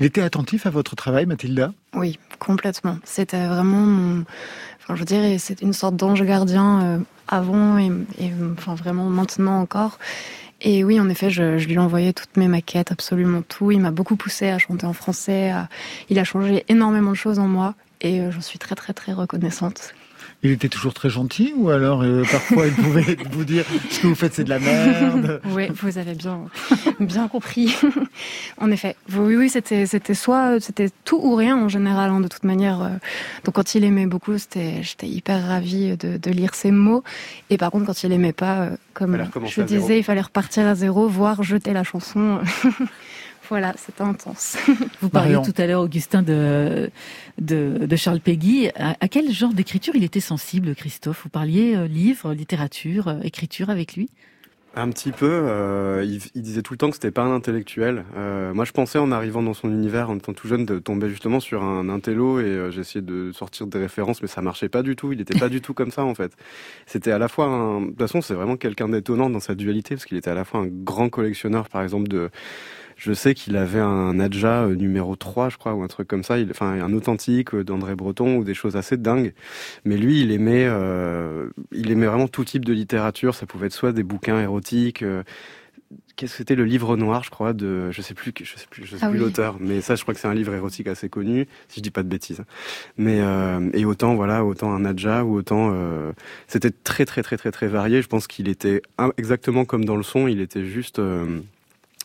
Il était attentif à votre travail, Mathilda? Oui, complètement. C'était vraiment mon... Enfin, je dirais, c'est une sorte d'ange gardien avant et, enfin vraiment maintenant encore. Et oui, en effet, je, je lui ai envoyé toutes mes maquettes, absolument tout. Il m'a beaucoup poussé à chanter en français. Il a changé énormément de choses en moi et euh, j'en suis très très très reconnaissante. Il était toujours très gentil ou alors euh, parfois il pouvait vous dire ce que vous faites c'est de la merde? Oui, vous avez bien bien compris. en effet, oui oui c'était c'était soit c'était tout ou rien en général hein, de toute manière. Euh. donc quand il aimait beaucoup, c'était j'étais hyper ravie de, de, lire ses mots. Et par contre quand il aimait pas, euh, comme je disais, il fallait repartir à zéro, voire jeter la chanson. Voilà, c'est intense. Vous parliez tout à l'heure, Augustin, de, de, Charles Peggy. À, quel genre d'écriture il était sensible, Christophe? Vous parliez euh, livre, littérature, euh, écriture avec lui? Un petit peu. Euh, il, disait tout le temps que c'était pas un intellectuel. moi, je pensais en arrivant dans son univers, en étant tout jeune, de tomber justement sur un intello et j'essayais de sortir des références, mais ça marchait pas du tout. Il était pas du tout comme ça en fait. C'était à la fois, un... de toute façon, c'est vraiment quelqu'un d'étonnant dans sa dualité parce qu'il était à la fois un grand collectionneur, par exemple de je sais qu'il avait un Adja euh, numéro 3, je crois, ou un truc comme ça. Il, enfin, un authentique euh, d'André Breton ou des choses assez dingues. Mais lui, il aimait, euh, il aimait vraiment tout type de littérature. Ça pouvait être soit des bouquins érotiques. Qu'est-ce que c'était le livre noir, je crois, de, je sais plus, je sais plus, je sais ah plus l'auteur, mais ça, je crois que c'est un livre érotique assez connu, si je dis pas de bêtises. Mais et autant, voilà, autant un Adja ou autant, c'était très très très très très varié. Je pense qu'il était exactement comme dans le son, il était juste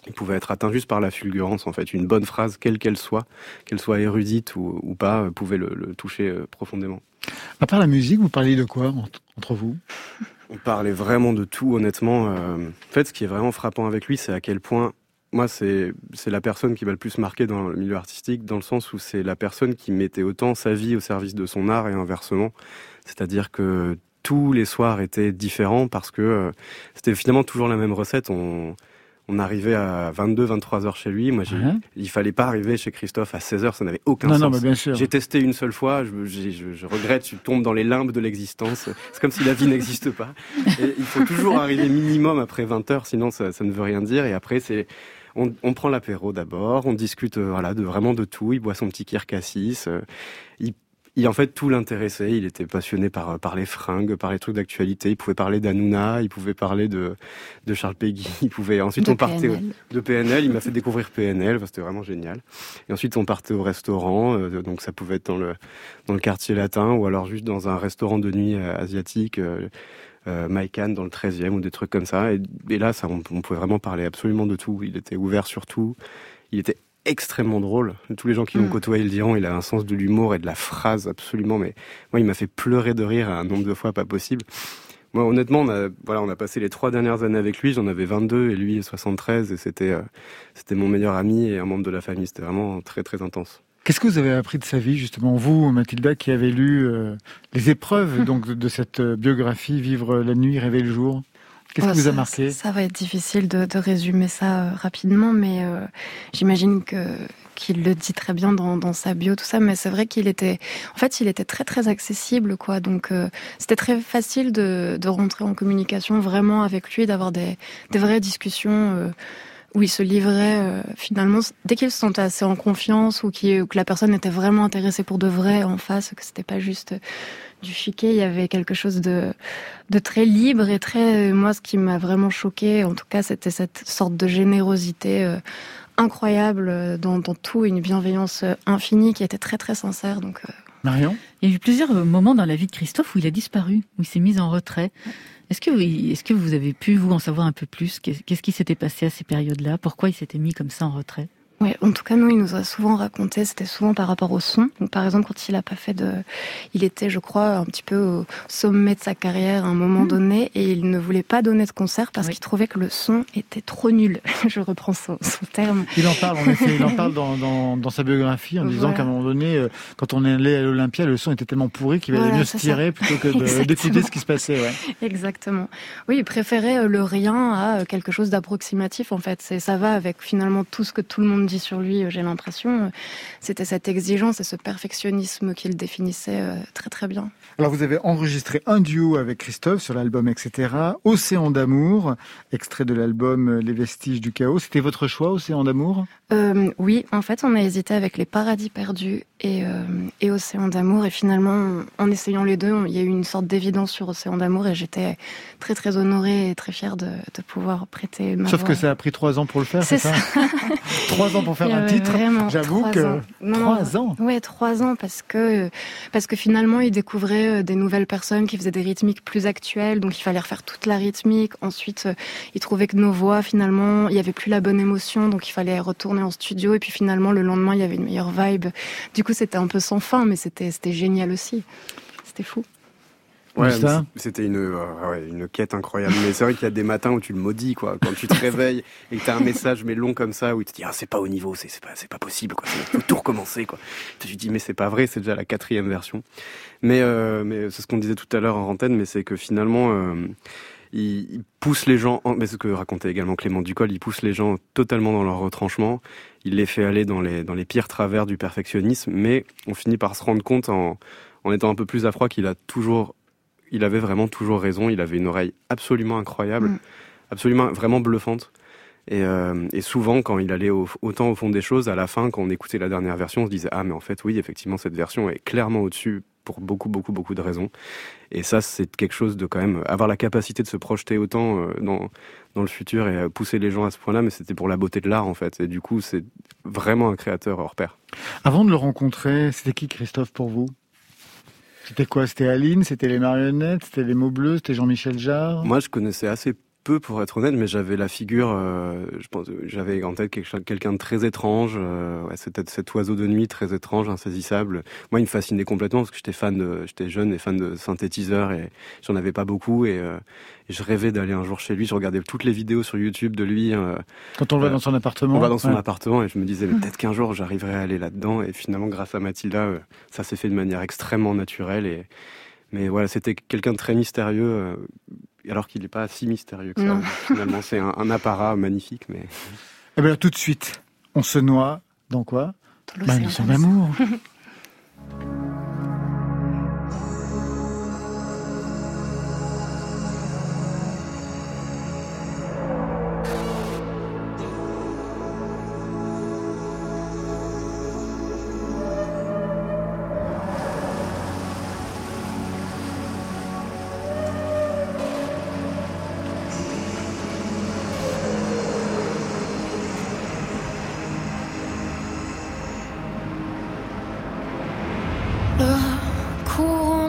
il pouvait être atteint juste par la fulgurance, en fait. Une bonne phrase, quelle qu'elle soit, qu'elle soit érudite ou, pas, euh, pouvait le, toucher euh, profondément. À part la musique, vous parliez de quoi entre vous? On parlait vraiment de tout, honnêtement. Euh, en fait, ce qui est vraiment frappant avec lui, c'est à quel point moi, c'est la personne qui m'a le plus marqué dans le milieu artistique, dans le sens où c'est la personne qui mettait autant sa vie au service de son art et inversement. C'est-à-dire que tous les soirs étaient différents parce que c'était finalement toujours la même recette. On, on arrivait à 22, 23 heures chez lui. Moi, uh-huh. il fallait pas arriver chez Christophe à 16 heures, ça n'avait aucun sens. J'ai testé une seule fois, je, regrette, tu tombes dans les limbes de l'existence. C'est comme si la vie n'existe pas. il faut toujours arriver minimum après 20 heures, sinon ça, ne veut rien dire. Et après, c'est on, prend l'apéro d'abord, on discute euh, voilà de vraiment de tout. Il boit son petit kir cassis. Euh, il il en fait tout l'intéressait. Il était passionné par par les fringues, par les trucs d'actualité. Il pouvait parler d'Anouna, il pouvait parler de de Charles Peggy. Il pouvait ensuite on partait de PNL. Il m'a fait découvrir PNL. C'était vraiment génial. Et ensuite on partait au restaurant. Euh, donc ça pouvait être dans le dans le quartier latin ou alors juste dans un restaurant de nuit euh, asiatique. Euh, Maïkan dans le 13e ou des trucs comme ça. Et, et là, ça, on, on, pouvait vraiment parler absolument de tout. Il était ouvert sur tout. Il était extrêmement drôle. Tous les gens qui l'ont mm. côtoyé le diront, il a un sens de l'humour et de la phrase absolument. Mais moi, il m'a fait pleurer de rire un nombre de fois pas possible. Moi, honnêtement, on a, voilà, on a passé les trois dernières années avec lui. J'en avais 22 et lui 73 et c'était, euh, c'était mon meilleur ami et un membre de la famille. C'était vraiment très très intense. Qu'est-ce que vous avez appris de sa vie, justement, vous, Mathilda, qui avez lu euh, les épreuves donc de, cette euh, biographie, Vivre la nuit, rêver le jour? Qu'est-ce qui vous a marqué? ça, va être difficile de, résumer ça euh, rapidement, mais j'imagine que qu'il le dit très bien dans, sa bio, tout ça. Mais c'est vrai qu'il était, en fait, il était très très accessible, quoi. Donc c'était très facile de, de, rentrer en communication vraiment avec lui, d'avoir des, des vraies discussions où il se livrait euh, finalement dès qu'il se sentait assez en confiance ou, que la personne était vraiment intéressée pour de vrai en face, que c'était pas juste du chiquet, il y avait quelque chose de, de très libre et très moi ce qui m'a vraiment choqué en tout cas c'était cette sorte de générosité euh, incroyable euh, dans, dans, tout, une bienveillance infinie qui était très très sincère. Donc Marion? Il y a eu plusieurs moments dans la vie de Christophe où il a disparu, où il s'est mis en retrait. Est-ce que, est-ce que vous avez pu, vous, en savoir un peu plus? Qu'est-ce qui s'était passé à ces périodes-là? Pourquoi il s'était mis comme ça en retrait? Oui, en tout cas, nous, il nous a souvent raconté, c'était souvent par rapport au son. Donc, par exemple, quand il a pas fait de, il était, je crois, un petit peu au sommet de sa carrière à un moment hmm. donné, et il ne voulait pas donner de concert parce qu'il trouvait que le son était trop nul. je reprends son, terme. Il en parle, en effet, il en parle dans, dans, dans sa biographie en disant qu'à un moment donné, euh, quand on est allé à l'Olympia, le son était tellement pourri qu'il valait mieux se tirer plutôt que d'écouter ce qui se passait. Ouais. Exactement. Oui, il préférait euh, le rien à euh, quelque chose d'approximatif. En fait, c'est ça va avec finalement tout ce que tout le monde dit sur lui, euh, j'ai l'impression. Euh, c'était cette exigence et ce perfectionnisme qu'il définissait euh, très très bien. Alors vous avez enregistré un duo avec Christophe sur l'album etc. Océan d'amour, extrait de l'album Les vestiges du chaos. C'était votre choix, Océan d'amour? Oui, en fait on a hésité avec Les paradis perdus et, et Océan d'amour et finalement en essayant les deux, il y a eu une sorte d'évidence sur Océan d'amour et j'étais très très honorée et très fière de, pouvoir prêter ma Sauf que ça a pris trois ans pour le faire, c'est ça, Trois ans pour faire un titre. J'avoue que trois ans. Ouais, trois ans parce que parce que finalement il découvrait euh, des nouvelles personnes qui faisaient des rythmiques plus actuelles, donc il fallait refaire toute la rythmique. Ensuite, euh, il trouvait que nos voix finalement il y avait plus la bonne émotion, donc il fallait retourner en studio. Et puis finalement le lendemain il y avait une meilleure vibe. Du coup c'était un peu sans fin, mais c'était c'était génial aussi. C'était fou. Ouais, c'était une, euh, une quête incroyable. Mais c'est vrai qu'il y a des matins où tu le maudis, quoi. Quand tu te réveilles et que t'as un message mais long comme ça où tu te dis ah c'est pas au niveau, c'est pas pas possible, quoi. Faut tout recommencer, quoi. Tu te dis mais c'est pas vrai, c'est déjà la quatrième version. Mais euh, mais c'est ce qu'on disait tout à l'heure en antenne, mais c'est que finalement. Euh, il, pousse les gens, mais ce que racontait également Clément Ducol, il pousse les gens totalement dans leur retranchement, il les fait aller dans les, dans les pires travers du perfectionnisme, mais on finit par se rendre compte en, en étant un peu plus à froid qu'il a toujours il avait vraiment toujours raison. Il avait une oreille absolument incroyable, mm. absolument vraiment bluffante. Euh, et, souvent, quand il allait autant au fond des choses, à la fin, quand on écoutait la dernière version, on se disait ah mais en fait oui, effectivement cette version est clairement au-dessus pour beaucoup beaucoup beaucoup de raisons. Et ça, c'est quelque chose de quand même avoir la capacité de se projeter autant euh, dans dans le futur et pousser les gens à ce point-là. Mais c'était pour la beauté de l'art en fait. Et du coup, c'est vraiment un créateur hors pair. Avant de le rencontrer, c'était qui Christophe pour vous? C'était quoi? C'était Aline? C'était les marionnettes? C'était les mots bleus? C'était Jean-Michel Jarre? Moi, je connaissais assez peu pour être honnête, mais j'avais la figure, euh, je pense, j'avais en tête quelqu'un de très étrange, euh, ouais, cet, cet oiseau de nuit très étrange, insaisissable. Moi, il me fascinait complètement parce que j'étais fan, de, j'étais jeune et fan de synthétiseurs et j'en avais pas beaucoup et, euh, je rêvais d'aller un jour chez lui. Je regardais toutes les vidéos sur YouTube de lui. Euh, Quand on le voit dans son appartement. On va dans son appartement et je me disais peut-être qu'un jour j'arriverai à aller là-dedans et finalement grâce à Mathilda, ça s'est fait de manière extrêmement naturelle et mais voilà, c'était quelqu'un de très mystérieux alors qu'il n'est pas si mystérieux que ça. Finalement, c'est un, apparat magnifique, mais. Eh bien, tout de suite, on se noie dans quoi? Dans l'océan d'amour.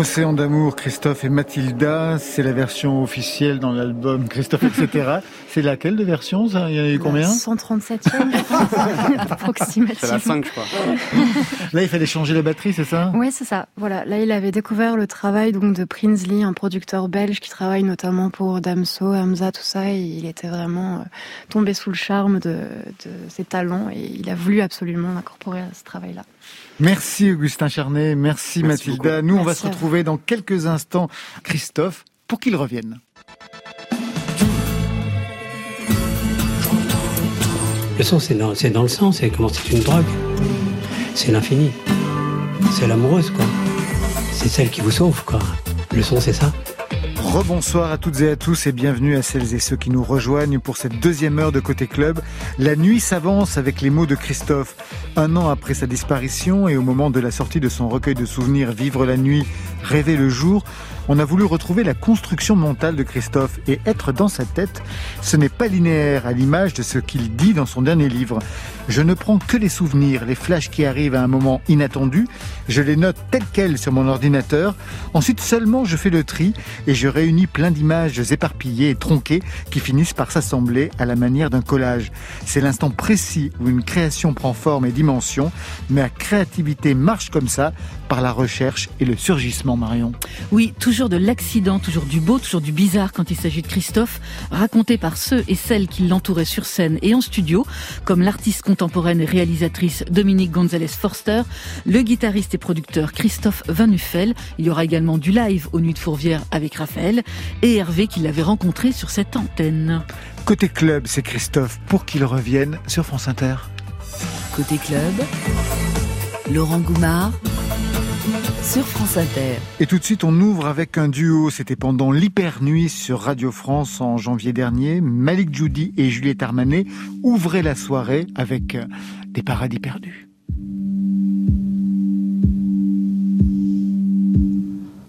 Océan d'amour, Christophe et Mathilda, c'est la version officielle dans l'album Christophe, etc. c'est laquelle de versions Il y en a eu combien? 137e, approximativement. C'est la 5, je crois. Là, il fallait changer la batterie, c'est ça? Oui, c'est ça. Voilà. Là, il avait découvert le travail donc de Prinsley, un producteur belge qui travaille notamment pour Damso, Hamza, tout ça. Et il était vraiment euh, tombé sous le charme de, de ses talents et il a voulu absolument l'incorporer à ce travail-là. Merci Augustin Charnet, merci, Mathilda. Nous, on va se retrouver dans quelques instants, Christophe, pour qu'il revienne. Le son, c'est dans, dans, le sang, c'est comment c'est une drogue. C'est l'infini. C'est l'amoureuse, quoi. C'est celle qui vous sauve, quoi. Le son, c'est ça. Rebonsoir à toutes et à tous et bienvenue à celles et ceux qui nous rejoignent pour cette deuxième heure de Côté Club. La nuit s'avance avec les mots de Christophe. Un an après sa disparition et au moment de la sortie de son recueil de souvenirs Vivre la nuit, rêver le jour, on a voulu retrouver la construction mentale de Christophe et être dans sa tête, ce n'est pas linéaire à l'image de ce qu'il dit dans son dernier livre. Je ne prends que les souvenirs, les flashs qui arrivent à un moment inattendu, je les note tels quels sur mon ordinateur, ensuite seulement je fais le tri et je réunis plein d'images éparpillées et tronquées qui finissent par s'assembler à la manière d'un collage. C'est l'instant précis où une création prend forme et dimension, mais la créativité marche comme ça par la recherche et le surgissement, Marion. Oui, toujours de l'accident, toujours du beau, toujours du bizarre quand il s'agit de Christophe, raconté par ceux et celles qui l'entouraient sur scène et en studio, comme l'artiste contemporaine et réalisatrice Dominique Gonzalez Forster, le guitariste et producteur Christophe Van Nuffel. Il y aura également du live aux Nuits de Fourvière avec Raphaël et Hervé qui l'avait rencontré sur cette antenne. Côté club, c'est Christophe pour qu'il revienne sur France Inter. Côté club, Laurent Goumard sur France Inter. Et tout de suite, on ouvre avec un duo. C'était pendant l'hyper-nuit sur Radio France en janvier dernier. Malik Judy et Juliette Armanet ouvraient la soirée avec euh, des paradis perdus.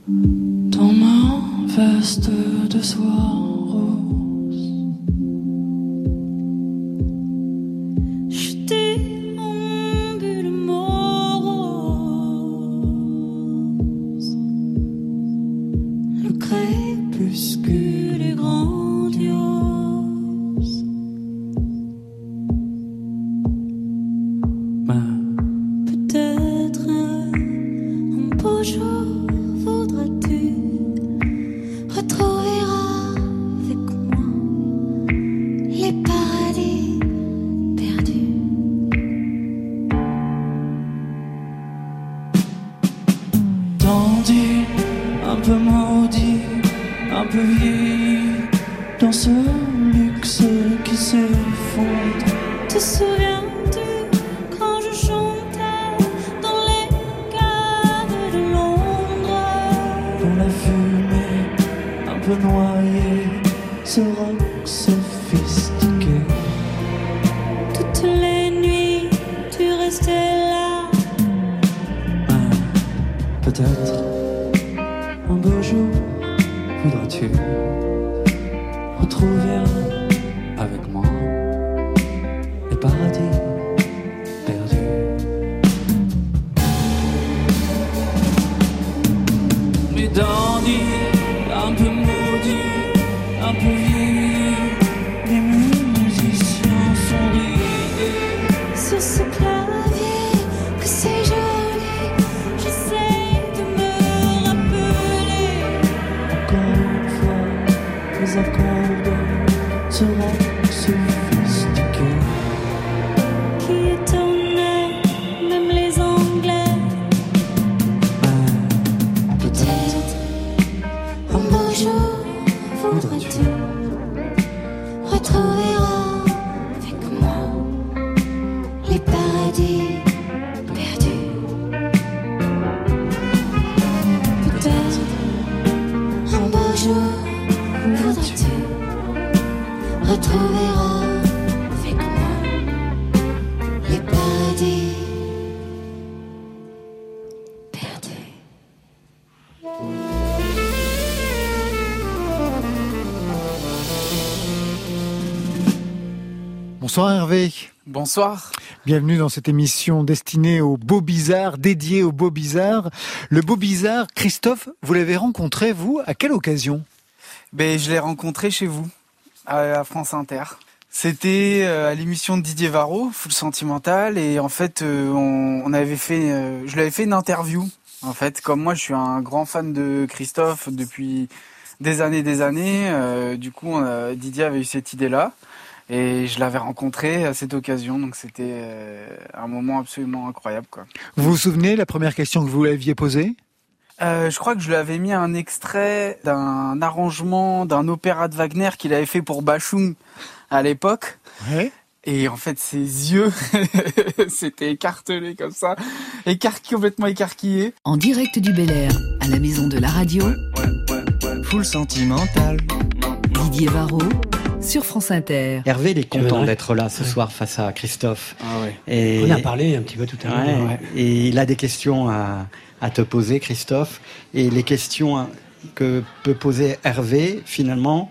Dans ma veste de soir 不出。Bonsoir Hervé. Bonsoir. Bienvenue dans cette émission destinée au beau bizarre, dédiée au beau bizarre. Le beau bizarre, Christophe, vous l'avez rencontré, vous, à quelle occasion? Ben, Je l'ai rencontré chez vous, à France Inter. C'était euh, à l'émission de Didier Varro, Full Sentimental, et en fait, euh, on, avait fait, euh, je lui avais fait une interview. En fait, comme moi, je suis un grand fan de Christophe depuis des années, des années. du coup, Didier avait eu cette idée-là. Et je l'avais rencontré à cette occasion, donc c'était euh, un moment absolument incroyable. Quoi. Vous vous souvenez la première question que vous lui aviez posée? Euh, je crois que je lui avais mis un extrait d'un arrangement d'un opéra de Wagner qu'il avait fait pour Bachung à l'époque. Ouais. Et en fait, ses yeux, c'était écartelé comme ça, écar complètement écarquillé. En direct du Bel Air, à la maison de la radio, ouais, full sentimental. Didier Varro, sur France Inter. Hervé, il est content d'être là ce soir face à Christophe. Ah et, On a parlé un petit peu tout à l'heure. Et il a des questions à, te poser, Christophe. Et les questions que peut poser Hervé, finalement,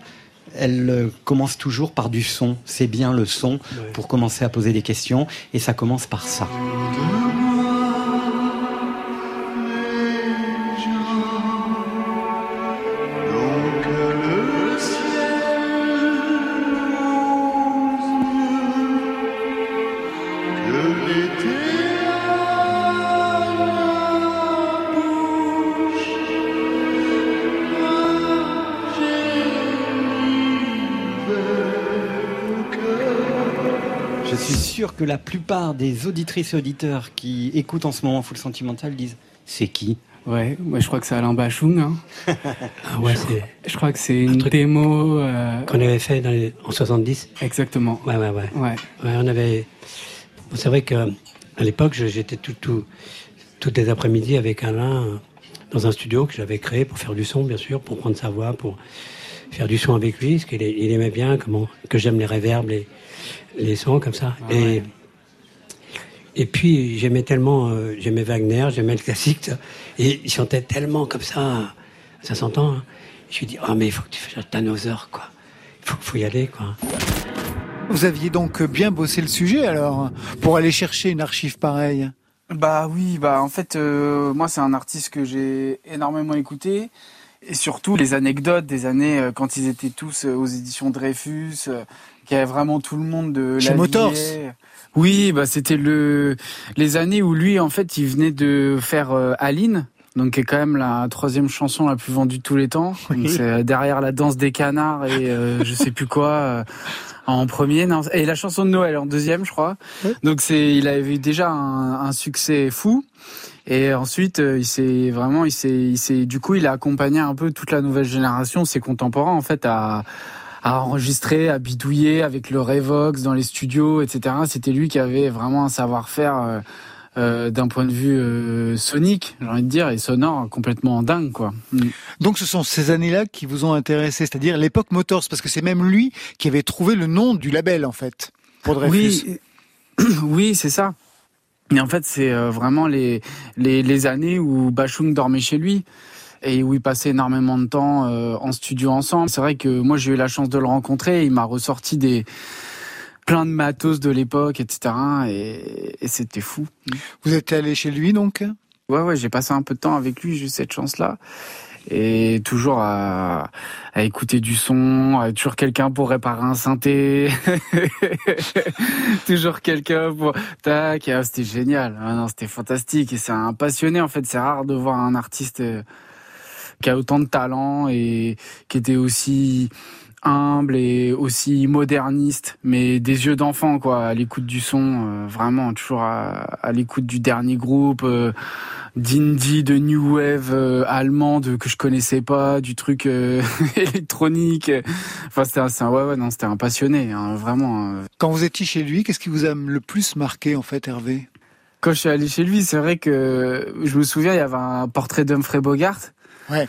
elles euh, commencent toujours par du son. C'est bien le son pour commencer à poser des questions. Et ça commence par ça. La plupart des auditrices et auditeurs qui écoutent en ce moment Full Sentimental disent c'est qui? Ouais, moi je crois que c'est Alain Bachung. Hein. ah ouais, c'est. Je crois que c'est une démo euh... qu'on avait fait dans les... en 70. Exactement. Ouais, ouais, ouais. Ouais. ouais on avait. c'est vrai que à l'époque, j'étais tout, tout, toutes les après-midi avec Alain dans un studio que j'avais créé pour faire du son, bien sûr, pour prendre sa voix, pour faire du son avec lui, parce qu'il il aimait bien comment que j'aime les réverbes, les, les sons comme ça. Ah et et puis j'aimais tellement, euh, j'aimais Wagner, j'aimais le classique, et il chantait tellement comme ça, ça s'entend. Hein. Je lui ai dit, oh mais il faut que tu fasses Tannhauser, quoi. Il faut, faut y aller, quoi. Vous aviez donc bien bossé le sujet alors pour aller chercher une archive pareille? Bah oui, bah en fait, euh, moi c'est un artiste que j'ai énormément écouté et surtout les anecdotes des années euh, quand ils étaient tous aux éditions Dreyfus, qui avait vraiment tout le monde de chez Motors. Oui, bah c'était le les années où lui en fait il venait de faire euh, Aline, donc qui est quand même la troisième chanson la plus vendue de tous les temps. C'est euh, derrière la danse des canards et euh, je sais plus quoi en premier, non, et la chanson de Noël en deuxième, je crois. Donc c'est il avait eu déjà un, un succès fou. Et ensuite, il s'est vraiment, il s'est, il s'est, du coup, il a accompagné un peu toute la nouvelle génération, ses contemporains, en fait, à, à enregistrer, à bidouiller avec le Revox dans les studios, etc. C'était lui qui avait vraiment un savoir-faire euh, euh d'un point de vue euh, sonique, j'ai envie de dire, et sonore complètement dingue, quoi. Mm. Donc ce sont ces années-là qui vous ont intéressé, c'est-à-dire l'époque Motors, parce que c'est même lui qui avait trouvé le nom du label, en fait, pour Dreyfus. Oui, oui c'est ça. Et en fait, c'est vraiment les, les, les années où Bachung dormait chez lui et où ils passaient énormément de temps euh, en studio ensemble. C'est vrai que moi j'ai eu la chance de le rencontrer. Il m'a ressorti des plein de matos de l'époque, etc. Et, c'était fou. Vous êtes allé chez lui donc? Ouais, ouais, j'ai passé un peu de temps avec lui. J'ai eu cette chance-là et toujours à, à, écouter du son, toujours quelqu'un pour réparer un synthé, toujours quelqu'un pour tac, ah, c'était génial, ah non, c'était fantastique et c'est un passionné en fait, c'est rare de voir un artiste euh, qui a autant de talent et qui était aussi humble et aussi moderniste, mais des yeux d'enfant, quoi, à l'écoute du son, euh, vraiment, toujours à, l'écoute du dernier groupe, euh, d'indie, de new wave euh, allemande que je connaissais pas, du truc électronique. Enfin, c'était un, ouais, ouais, non, c'était un passionné, hein, vraiment. Quand vous étiez chez lui, qu'est-ce qui vous a le plus marqué, en fait, Hervé? Quand je suis allé chez lui, c'est vrai que je me souviens, il y avait un portrait d'Humphrey Bogart Ouais.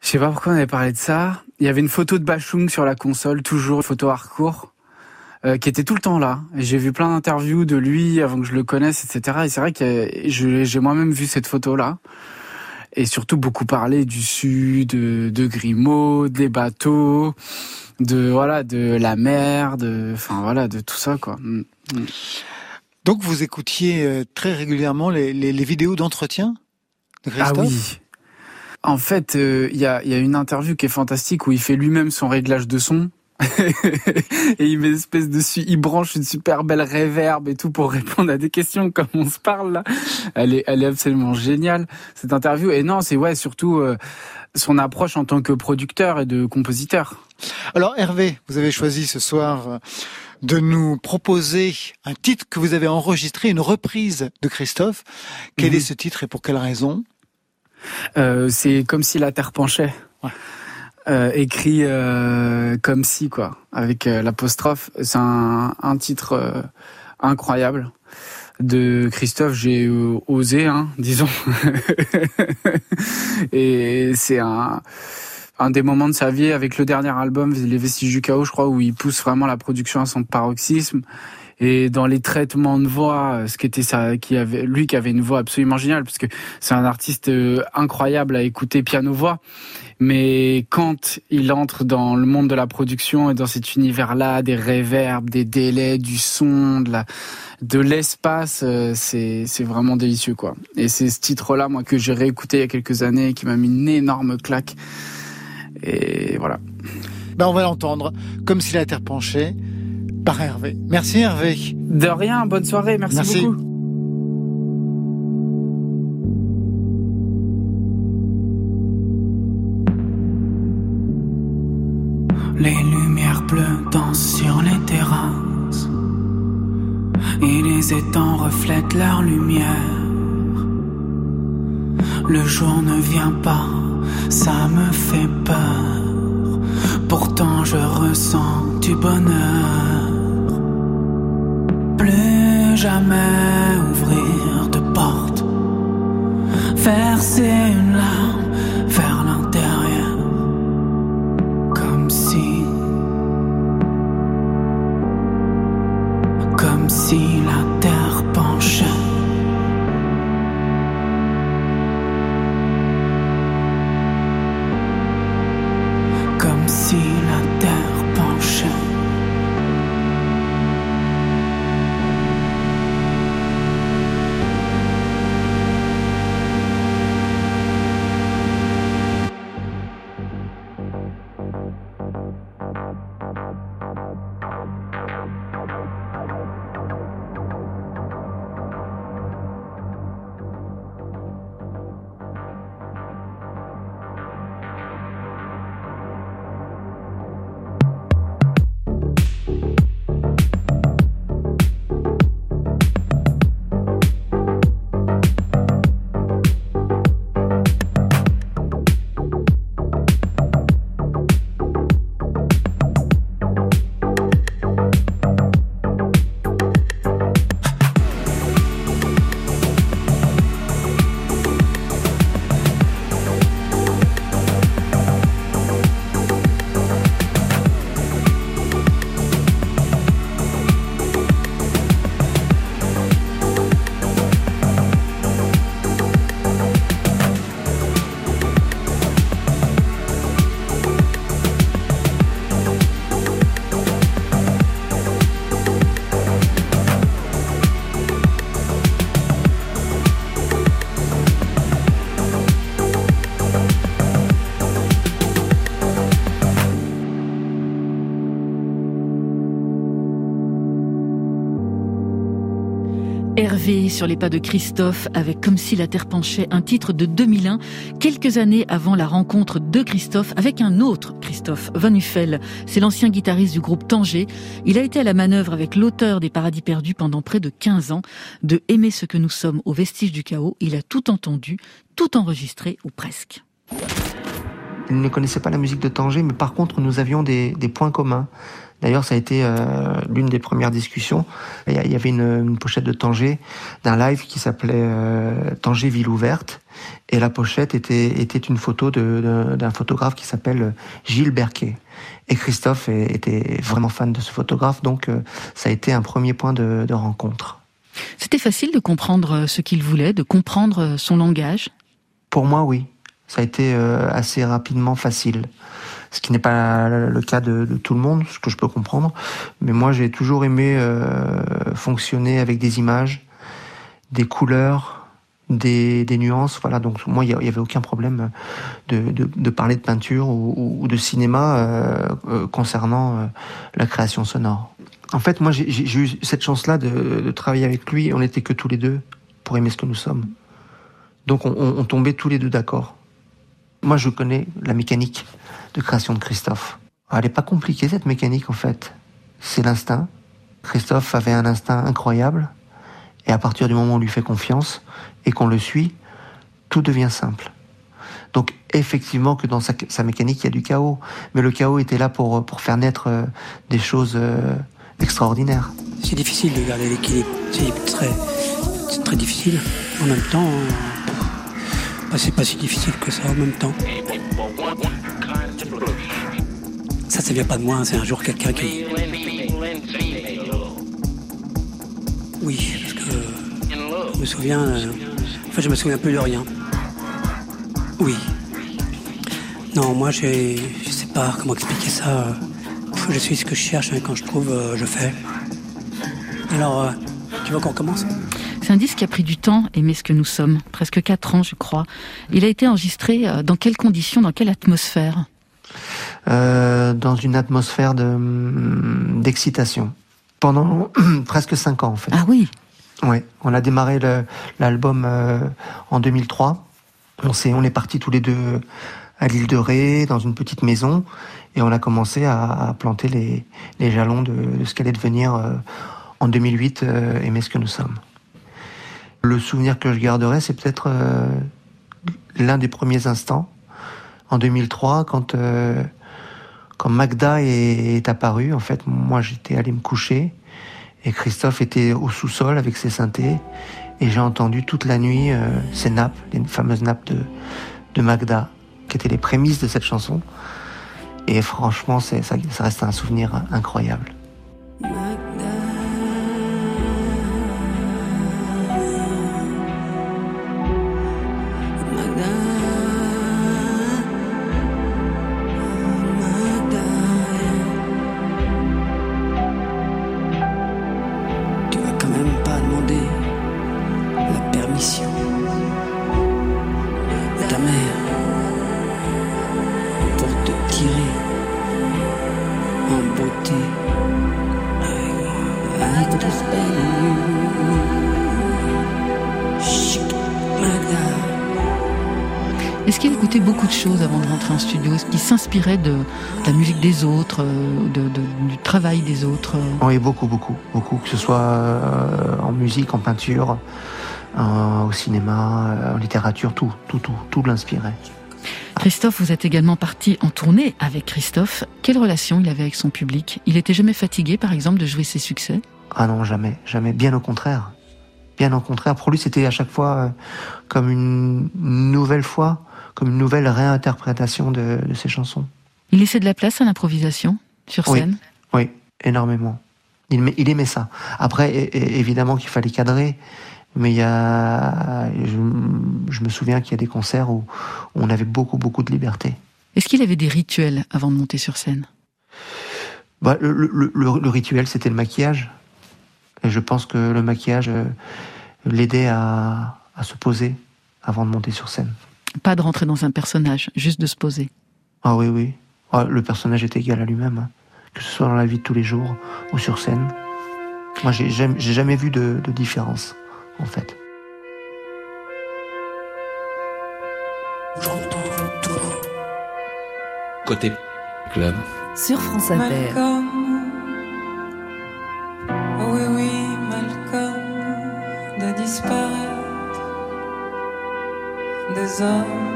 Je sais pas pourquoi on avait parlé de ça. Il y avait une photo de Bachung sur la console, toujours une photo hardcore, euh, qui était tout le temps là. J'ai vu plein d'interviews de lui avant que je le connaisse, etc. Et c'est vrai que j'ai moi-même vu cette photo-là. Et surtout beaucoup parlé du sud, de, de Grimaud, des bateaux, de voilà, de la mer, de, enfin voilà, de tout ça quoi. Mm. Donc vous écoutiez euh, très régulièrement les, les, les vidéos d'entretien de Christophe? Ah oui, en fait, il euh, y, a, y, a, une interview qui est fantastique où il fait lui-même son réglage de son. et il met une espèce de il branche une super belle réverbe et tout pour répondre à des questions comme on se parle là. Elle est, elle est absolument géniale cette interview. Et non, c'est ouais surtout euh, son approche en tant que producteur et de compositeur. Alors Hervé, vous avez choisi ce soir euh, de nous proposer un titre que vous avez enregistré, une reprise de Christophe. Quel mhm. est ce titre et pour quelle raison? Euh, c'est comme si la terre penchait. Euh, écrit euh, comme si quoi, avec l'apostrophe. C'est un, un, titre incroyable de Christophe. J'ai osé, hein, disons. Et c'est un un des moments de sa vie avec le dernier album, Les Vestiges du Chaos, je crois, où il pousse vraiment la production à son paroxysme et dans les traitements de voix, ce qui était ça, lui qui avait une voix absolument géniale parce que c'est un artiste euh, incroyable à écouter piano voix. Mais quand il entre dans le monde de la production et dans cet univers-là, des réverbes, des délais, du son, de l'espace, euh, c'est vraiment délicieux quoi. Et c'est ce titre-là moi que j'ai réécouté il y a quelques années qui m'a mis une énorme claque. Et voilà. Ben on va l'entendre comme si la terre penchait par Hervé. Merci Hervé. De rien, bonne soirée, merci, merci. beaucoup. Les lumières bleues dansent sur les terrasses. et les étangs reflètent leur lumière. Le jour ne vient pas, ça me fait peur. Pourtant je ressens du bonheur. Plus jamais ouvrir de porte, verser une larme vers l'intérieur, sur les pas de Christophe avec Comme si la terre penchait, un titre de 2001, quelques années avant la rencontre de Christophe avec un autre Christophe Van Uffel. C'est l'ancien guitariste du groupe Tanger. Il a été à la manœuvre avec l'auteur des Paradis perdus pendant près de 15 ans. De Aimer ce que nous sommes au vestige du chaos, il a tout entendu, tout enregistré ou presque. Il ne connaissait pas la musique de Tanger, mais par contre, nous avions des, des points communs. D'ailleurs, ça a été euh, l'une des premières discussions. Il y avait une, pochette de Tanger d'un live qui s'appelait euh, Tanger Ville ouverte. Et la pochette était, était une photo d'un photographe qui s'appelle Gilles Berquet. Et Christophe était vraiment fan de ce photographe, donc euh, ça a été un premier point de, de rencontre. C'était facile de comprendre ce qu'il voulait, de comprendre son langage? Pour moi, oui. Ça a été assez rapidement facile ce qui n'est pas le cas de, tout le monde, ce que je peux comprendre. Mais moi, j'ai toujours aimé euh, fonctionner avec des images, des couleurs, des, nuances. Voilà, donc moi, il n'y avait aucun problème de, parler de peinture ou, de cinéma euh, euh, concernant la création sonore. En fait, moi, j'ai eu cette chance-là de, travailler avec lui. On n'était que tous les deux pour aimer ce que nous sommes. Donc, on tombait tous les deux d'accord. Moi, je connais la mécanique de création de Christophe. Elle n'est pas compliquée, cette mécanique, en fait. C'est l'instinct. Christophe avait un instinct incroyable. Et à partir du moment où on lui fait confiance et qu'on le suit, tout devient simple. Donc effectivement que dans sa, mécanique, il y a du chaos. Mais le chaos était là pour, pour faire naître euh, des choses euh, extraordinaires. C'est difficile de garder l'équilibre. C'est très, très difficile. En même temps, bah, c'est pas si difficile que ça en même temps. Ça, ça vient pas de moi, c'est un jour quelqu'un qui. Oui, parce que je me souviens. Euh, enfin, je me souviens plus de rien. Oui. Non, moi, je sais pas comment expliquer ça. Je suis ce que je cherche, hein, quand je trouve, euh, je fais. Alors, euh, tu veux qu'on commence? C'est un disque qui a pris du temps, aimer ce que nous sommes, presque quatre ans je crois. Il a été enregistré euh, dans quelles conditions, dans quelle atmosphère? Euh, Dans une atmosphère hum, d'excitation. Pendant presque cinq ans en fait. Ah oui Oui, on a démarré l'album euh, en 2003. On, est, on est partis tous les deux à l'île de Ré, dans une petite maison, et on a commencé à, planter les, jalons de, ce qu'allait devenir en 2008, Aimer ce que nous sommes. Le souvenir que je garderai, c'est peut-être l'un des premiers instants, en 2003, quand, quand Magda est, apparue. En fait, moi, j'étais allé me coucher et Christophe était au sous-sol avec ses synthés. Et j'ai entendu toute la nuit ces nappes, les fameuses nappes de, de Magda, qui étaient les prémices de cette chanson. Et franchement, ça, ça reste un souvenir incroyable. S'inspirait de, la musique des autres, euh, du travail des autres Oui, beaucoup, beaucoup, beaucoup, que ce soit euh, en musique, en peinture, au cinéma, euh, en littérature, tout, tout, tout, tout l'inspirait. Christophe, vous êtes également parti en tournée avec Christophe. Quelle relation il avait avec son public? Il était jamais fatigué, par exemple, de jouer ses succès? Ah non, jamais, jamais. Bien au contraire. Bien au contraire. Pour lui, c'était à chaque fois comme une nouvelle fois comme une nouvelle réinterprétation de, de ses chansons. Il laissait de la place à l'improvisation sur scène Oui, énormément. Il, il, aimait ça. Après, évidemment qu'il fallait cadrer, mais il y a, je, me souviens qu'il y a des concerts où on avait beaucoup, beaucoup de liberté. Est-ce qu'il avait des rituels avant de monter sur scène? Bah, le, le, le, rituel, c'était le maquillage. Et je pense que le maquillage euh, l'aidait à, à se poser avant de monter sur scène. Pas de rentrer dans un personnage, juste de se poser. Ah oui, oui. Ah, le personnage est égal à lui-même, hein. que ce soit dans la vie de tous les jours ou sur scène. Moi, j'ai jamais, jamais vu de, de différence, en fait. Côté club. Sur France Inter. Des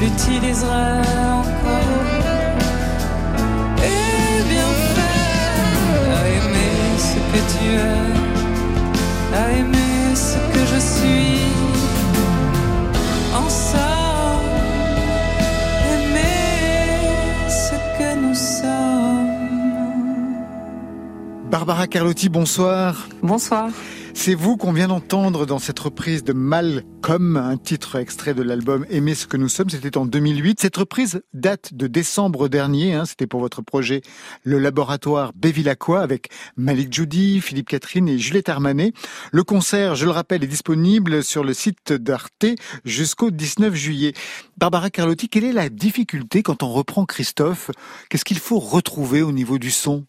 l'utiliserai encore. Et bien faire à aimer ce que tu es, à aimer ce que je suis. Ensemble, aimer ce que nous sommes. Barbara Carlotti, bonsoir. Bonsoir. C'est vous qu'on vient d'entendre dans cette reprise de Malcolm, un titre extrait de l'album Aimer ce que nous sommes. C'était en 2008. Cette reprise date de décembre dernier. Hein. C'était pour votre projet Le Laboratoire Bévilacqua avec Malik Judy, Philippe Catherine et Juliette Armanet. Le concert, je le rappelle, est disponible sur le site d'Arte jusqu'au 19 juillet. Barbara Carlotti, quelle est la difficulté quand on reprend Christophe? Qu'est-ce qu'il faut retrouver au niveau du son?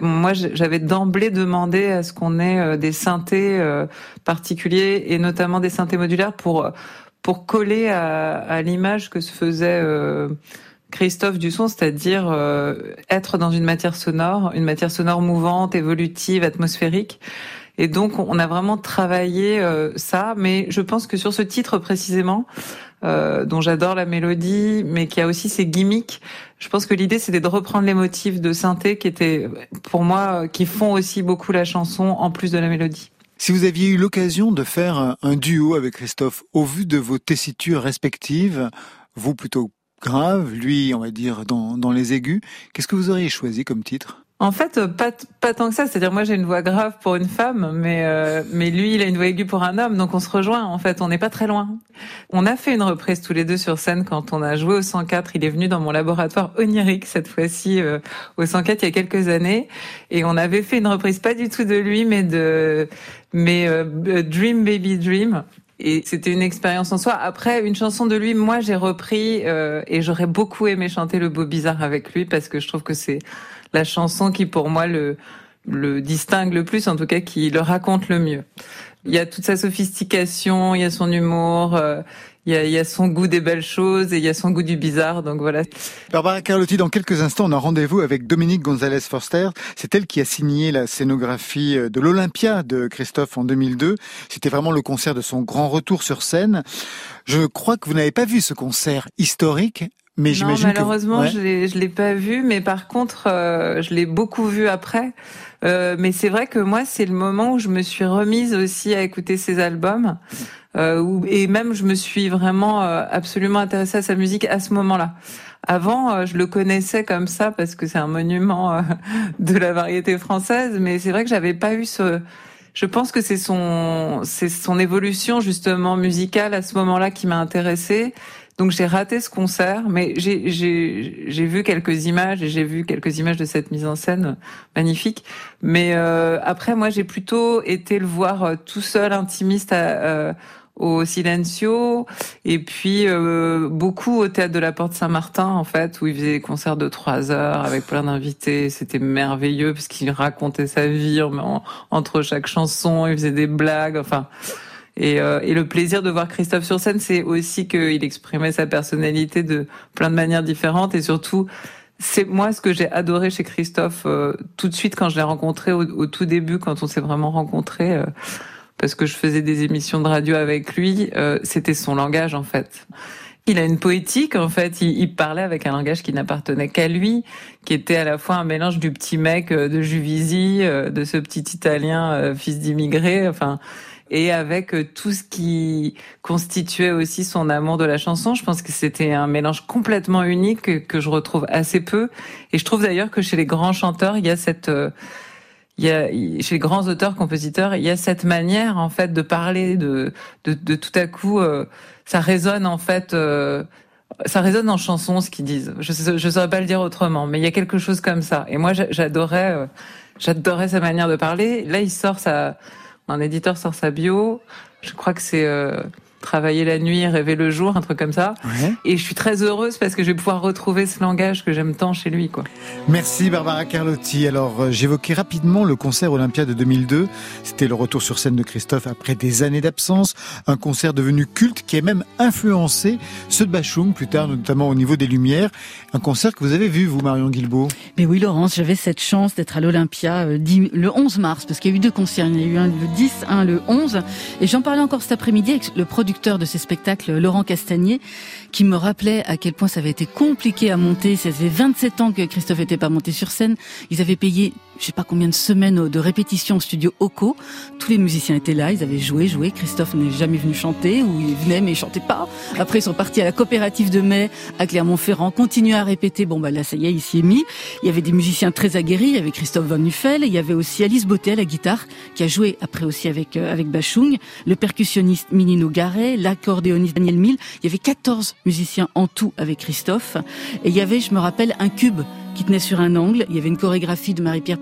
Moi, j'avais d'emblée demandé à ce qu'on ait euh, des synthés euh, particuliers et notamment des synthés modulaires pour pour coller à, à l'image que se faisait euh, Christophe Dusson, c'est-à-dire être dans une matière sonore, une matière sonore mouvante, évolutive, atmosphérique. Et donc, on a vraiment travaillé ça. Mais je pense que sur ce titre précisément, euh, dont j'adore la mélodie, mais qui a aussi ses gimmicks. Je pense que l'idée c'était de reprendre les motifs de synthé qui étaient, pour moi, qui font aussi beaucoup la chanson en plus de la mélodie. Si vous aviez eu l'occasion de faire un duo avec Christophe, au vu de vos tessitures respectives, vous plutôt grave, lui, on va dire, dans, dans les aigus, qu'est-ce que vous auriez choisi comme titre? En fait, pas pas tant que ça. C'est-à-dire, moi, j'ai une voix grave pour une femme, mais euh, mais lui, il a une voix aiguë pour un homme, donc on se rejoint. En fait, on n'est pas très loin. On a fait une reprise tous les deux sur scène quand on a joué au 104. Il est venu dans mon laboratoire onirique cette fois-ci euh, au 104 il y a quelques années, et on avait fait une reprise pas du tout de lui, mais de mais euh, Dream Baby Dream et c'était une expérience en soi. Après, une chanson de lui, moi j'ai repris euh, et j'aurais beaucoup aimé chanter le beau bizarre avec lui parce que je trouve que c'est la chanson qui pour moi le le distingue le plus, en tout cas qui le raconte le mieux. Il y a toute sa sophistication, il y a son humour, euh, il y, a, il y a son goût des belles choses et il y a son goût du bizarre. Donc voilà. Barbara Carlotti, dans quelques instants, on a rendez-vous avec Dominique Gonzalez Forster. C'est elle qui a signé la scénographie euh, de l'Olympia de Christophe en 2002. C'était vraiment le concert de son grand retour sur scène. Je crois que vous n'avez pas vu ce concert historique. Mais non, malheureusement, je l'ai, je l'ai pas vu, mais par contre, euh, je l'ai beaucoup vu après. Euh, mais c'est vrai que moi, c'est le moment où je me suis remise aussi à écouter ses albums. Euh, et même je me suis vraiment euh, absolument intéressée à sa musique à ce moment-là. Avant, euh, je le connaissais comme ça parce que c'est un monument euh, de la variété française, mais c'est vrai que j'avais pas eu ce. Je pense que c'est son, c'est son évolution justement musicale à ce moment-là qui m'a intéressée. Donc j'ai raté ce concert, mais j'ai vu quelques images et j'ai vu quelques images de cette mise en scène magnifique. Mais euh, après, moi, j'ai plutôt été le voir tout seul, intimiste, à, au Silencio et puis euh, beaucoup au théâtre de la Porte Saint-Martin en fait où il faisait des concerts de trois heures avec plein d'invités c'était merveilleux parce qu'il racontait sa vie entre chaque chanson il faisait des blagues enfin et, euh, et le plaisir de voir Christophe sur scène c'est aussi qu'il exprimait sa personnalité de plein de manières différentes. Et surtout c'est moi ce que j'ai adoré chez Christophe euh, tout de suite quand je l'ai rencontré au, au, tout début quand on s'est vraiment rencontrés parce que je faisais des émissions de radio avec lui, euh, c'était son langage en fait. Il a une poétique en fait, il, il parlait avec un langage qui n'appartenait qu'à lui, qui était à la fois un mélange du petit mec euh, de Juvisy, euh, de ce petit Italien fils d'immigré, enfin et avec tout ce qui constituait aussi son amour de la chanson. Je pense que c'était un mélange complètement unique que je retrouve assez peu. Et je trouve d'ailleurs que chez les grands chanteurs, il y a cette il y a chez les grands auteurs compositeurs il y a cette manière en fait de parler de de, tout à coup euh, ça résonne en fait euh, ça résonne en chanson ce qu'ils disent je je saurais pas le dire autrement mais il y a quelque chose comme ça et moi j'adorais euh, j'adorais sa manière de parler là il sort sa un éditeur sort sa bio. Je crois que c'est travailler la nuit, rêver le jour, un truc comme ça. Et je suis très heureuse parce que je vais pouvoir retrouver ce langage que j'aime tant chez lui. Quoi. Merci Barbara Carlotti. Alors euh, j'évoquais rapidement le concert Olympia de 2002. C'était le retour sur scène de Christophe après des années d'absence. Un concert devenu culte qui a même influencé ceux de Bachung plus tard, notamment au niveau des lumières. Un concert que vous avez vu, vous, Marion Guilbault Mais oui, Laurence, j'avais cette chance d'être à l'Olympia euh, le 11 mars, parce qu'il y a eu deux concerts. Il y en a eu un le 10, un le 11. Et j'en parlais encore cet après-midi avec le producteur de ces spectacles, Laurent Castagnier, qui me rappelait à quel point ça avait été compliqué à monter. Ça faisait 27 ans que Christophe n'était pas monté sur scène. Ils avaient payé je sais pas combien de semaines de répétition au studio Oco. Tous les musiciens étaient là, ils avaient joué, joué. Christophe n'est jamais venu chanter, ou il venait mais il chantait pas. Après, ils sont partis à la coopérative de mai, à Clermont-Ferrand, continuaient à répéter. Bon, bah là, ça y est, il s'y est mis. Il y avait des musiciens très aguerris. Il y avait Christophe Van Nuffel. Il y avait aussi Alice Bottet, la guitare, qui a joué après aussi avec, euh, avec Bachung. Le percussionniste Minino Garret, l'accordéoniste Daniel Mill. Il y avait 14 musiciens en tout avec Christophe. Et il y avait, je me rappelle, un cube qui tenait sur un angle. Il y avait une chorégraphie de Marie-Pierre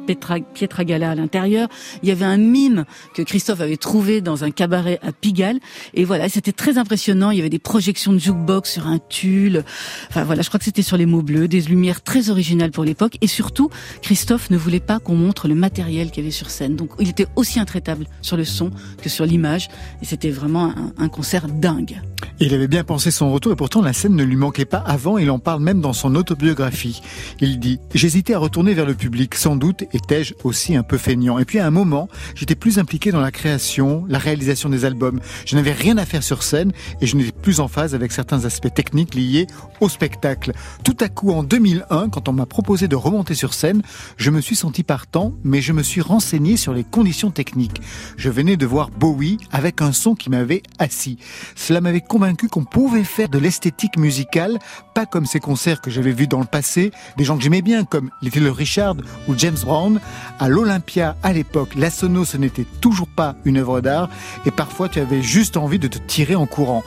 Pietragala à l'intérieur. Il y avait un mime que Christophe avait trouvé dans un cabaret à Pigalle. Et voilà, c'était très impressionnant. Il y avait des projections de jukebox sur un tulle. Enfin voilà, je crois que c'était sur les mots bleus, des lumières très originales pour l'époque. Et surtout, Christophe ne voulait pas qu'on montre le matériel qu'il y avait sur scène. Donc il était aussi intraitable sur le son que sur l'image. Et c'était vraiment un, un concert dingue. Il avait bien pensé son retour et pourtant la scène ne lui manquait pas avant. Il en parle même dans son autobiographie. Il dit J'hésitais à retourner vers le public. Sans doute étais-je aussi un peu feignant. Et puis à un moment, j'étais plus impliqué dans la création, la réalisation des albums. Je n'avais rien à faire sur scène et je n'étais plus en phase avec certains aspects techniques liés au spectacle. Tout à coup, en 2001, quand on m'a proposé de remonter sur scène, je me suis senti partant, mais je me suis renseigné sur les conditions techniques. Je venais de voir Bowie avec un son qui m'avait assis. Cela m'avait convaincu qu'on pouvait faire de l'esthétique musicale, pas comme ces concerts que j'avais vus dans le passé, des gens que j'aimais bien, comme Little Richard ou James Brown. À l'Olympia, à l'époque, la sono, ce n'était toujours pas une œuvre d'art, et parfois tu avais juste envie de te tirer en courant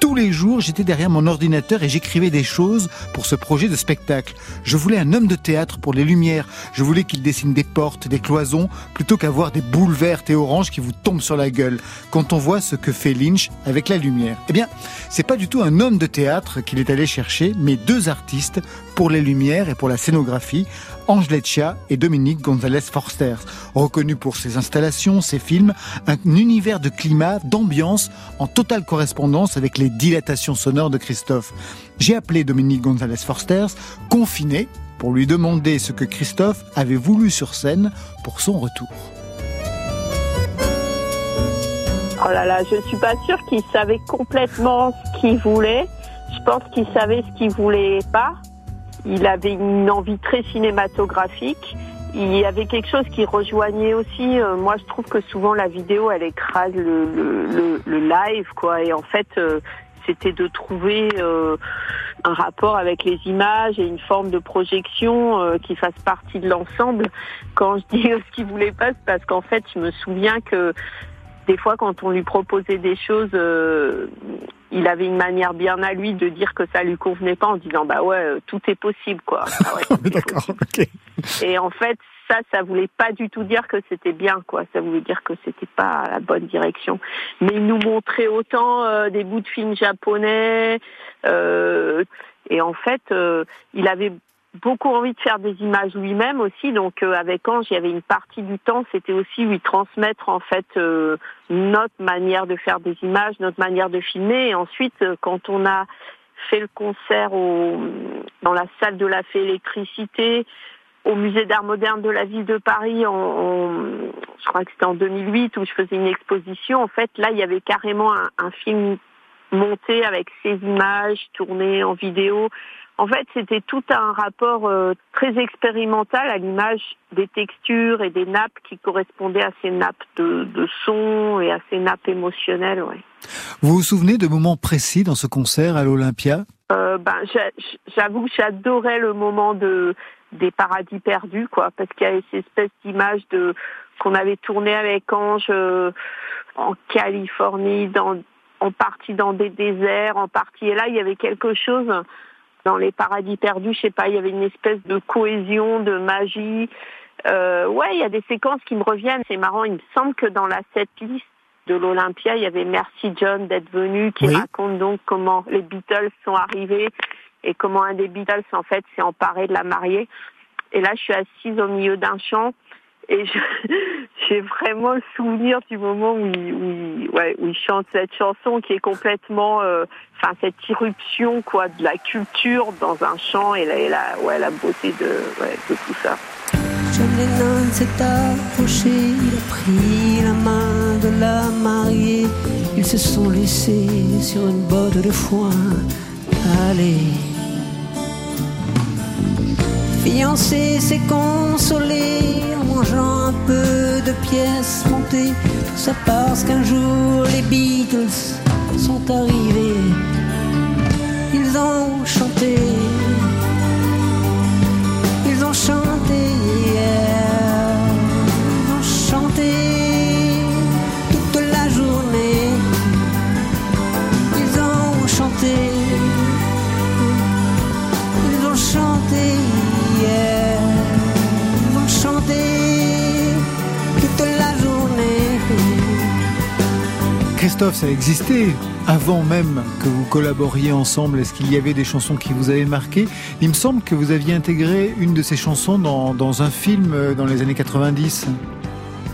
tous les jours, j'étais derrière mon ordinateur et j'écrivais des choses pour ce projet de spectacle. Je voulais un homme de théâtre pour les lumières. Je voulais qu'il dessine des portes, des cloisons, plutôt qu'avoir des boules vertes et oranges qui vous tombent sur la gueule quand on voit ce que fait Lynch avec la lumière. Eh bien, c'est pas du tout un homme de théâtre qu'il est allé chercher, mais deux artistes pour les lumières et pour la scénographie, Ange et Dominique González Forster, reconnus pour ses installations, ses films, un univers de climat, d'ambiance en totale correspondance avec les dilatations sonores de Christophe. J'ai appelé Dominique González Forster, confiné, pour lui demander ce que Christophe avait voulu sur scène pour son retour. Oh là là, je suis pas sûre qu'il savait complètement ce qu'il voulait. Je pense qu'il savait ce qu'il voulait pas. Il avait une envie très cinématographique. Il y avait quelque chose qui rejoignait aussi. Euh, moi, je trouve que souvent la vidéo, elle écrase le, live, quoi. Et en fait, euh, c'était de trouver euh, un rapport avec les images et une forme de projection qui fasse partie de l'ensemble. Quand je dis ce qu'il voulait pas, c'est parce qu'en fait, je me souviens que des fois, quand on lui proposait des choses, euh, il avait une manière bien à lui de dire que ça lui convenait pas en disant bah ouais, euh, tout est possible quoi. Ah D'accord, ok. Et en fait, ça, ça voulait pas du tout dire que c'était bien quoi. Ça voulait dire que c'était pas la bonne direction. Mais il nous montrait autant euh, des bouts de films japonais. et en fait, il avait beaucoup envie de faire des images lui-même aussi. Donc euh, avec Ange, il y avait une partie du temps, c'était aussi lui transmettre en fait euh, notre manière de faire des images, notre manière de filmer. Et ensuite, euh, quand on a fait le concert dans la salle de la fée électricité, au musée d'art moderne de la ville de Paris, en, je crois que c'était en 2008 où je faisais une exposition. En fait, là, il y avait carrément un film monté avec ces images tournées en vidéo en fait, c'était tout un rapport euh, très expérimental à l'image des textures et des nappes qui correspondaient à ces nappes de, de son et à ces nappes émotionnelles. Ouais. Vous vous souvenez de moments précis dans ce concert à l'Olympia? Euh, ben, J'avoue que j'adorais le moment de, des paradis perdus, quoi, parce qu'il y avait cette espèce d'image de qu'on avait tourné avec Ange euh, en Californie, dans, en partie dans des déserts, en partie. Et là, il y avait quelque chose dans les paradis perdus, je sais pas, il y avait une espèce de cohésion, de magie. Euh, ouais, il y a des séquences qui me reviennent. C'est marrant. Il me semble que dans la setlist, de l'Olympia, il y avait Merci John d'être venu, qui raconte donc comment les Beatles sont arrivés et comment un des Beatles, en fait, s'est emparé de la mariée. Et là, je suis assise au milieu d'un champ et j'ai vraiment le souvenir du moment où il, où, ouais, où il chante cette chanson qui est complètement, euh, enfin cette irruption quoi de la culture dans un chant et la, et la, ouais, la beauté de, ouais, de tout ça. John Lennon s'est approché, il a pris la main de la mariée. Ils se sont laissés sur une botte de foin. Allez. Fiancé s'est consolé mangeant un peu de pièces montées. Tout ça parce qu'un jour les Beatles sont arrivés. Ils ont chanté. Christophe, ça existait avant même que vous collaboriez ensemble. Est-ce qu'il y avait des chansons qui vous avaient marqué? Il me semble que vous aviez intégré une de ces chansons dans, un film euh, dans les années 90.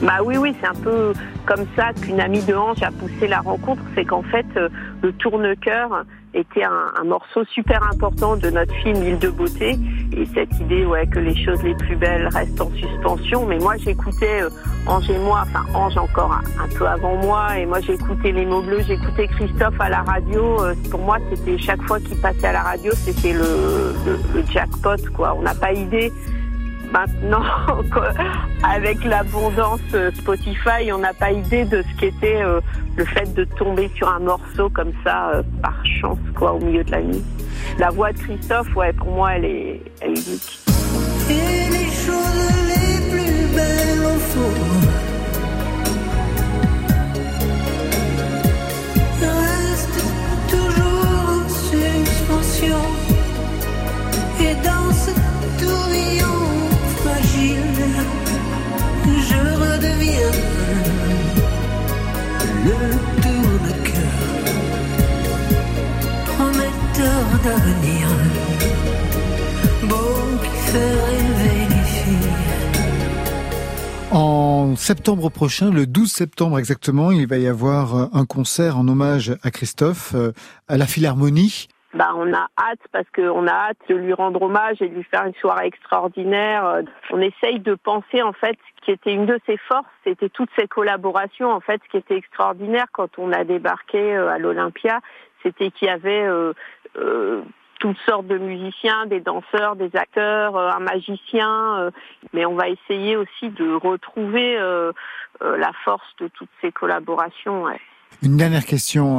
Bah oui, oui, c'est un peu comme ça qu'une amie de Ange a poussé la rencontre. C'est qu'en fait, euh, le tourne-cœur était un, morceau super important de notre film Île de beauté. Et cette idée, ouais, que les choses les plus belles restent en suspension. Mais moi, j'écoutais euh, Ange et moi, enfin Ange encore un, peu avant moi. Et moi, j'écoutais Les mots bleus, j'écoutais Christophe à la radio. Euh, pour moi, c'était chaque fois qu'il passait à la radio, c'était le, le jackpot, quoi. On n'a pas idée maintenant, avec l'abondance euh, Spotify, on n'a pas idée de ce qu'était euh, le fait de tomber sur un morceau comme ça euh, par chance, quoi, au milieu de la nuit. La voix de Christophe, ouais, pour moi, elle est, unique. Et les choses les plus belles toujours en suspension. Et dans ce tourbillon redeviens le tourne-cœur, prometteur d'avenir, beau qui fait rêver les filles. En septembre prochain, le 12 septembre exactement, il va y avoir un concert en hommage à Christophe euh, à la Philharmonie bah, on a hâte parce qu'on a hâte de lui rendre hommage et de lui faire une soirée extraordinaire. On essaye de penser en fait ce qui était une de ses forces, c'était toutes ces collaborations en fait, ce qui était extraordinaire quand on a débarqué euh, à l'Olympia, c'était qu'il y avait euh, euh, toutes sortes de musiciens, des danseurs, des acteurs, un magicien, mais on va essayer aussi de retrouver la force de toutes ces collaborations. Une dernière question,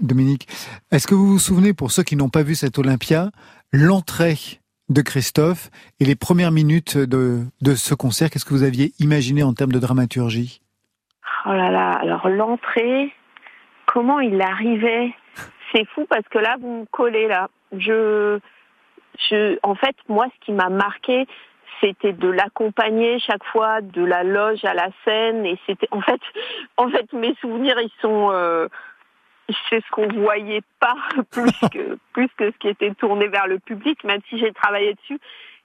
Dominique. Est-ce que vous vous souvenez, pour ceux qui n'ont pas vu cette Olympia, l'entrée de Christophe et les premières minutes de, de ce concert, qu'est-ce que vous aviez imaginé en termes de dramaturgie? Oh là là, alors l'entrée, comment il arrivait? C'est fou parce que là, vous me collez là. Je, je, en fait, moi, ce qui m'a marqué, c'était de l'accompagner chaque fois de la loge à la scène et c'était en fait en fait mes souvenirs ils sont euh, c'est ce qu'on voyait pas plus que plus que ce qui était tourné vers le public même si j'ai travaillé dessus.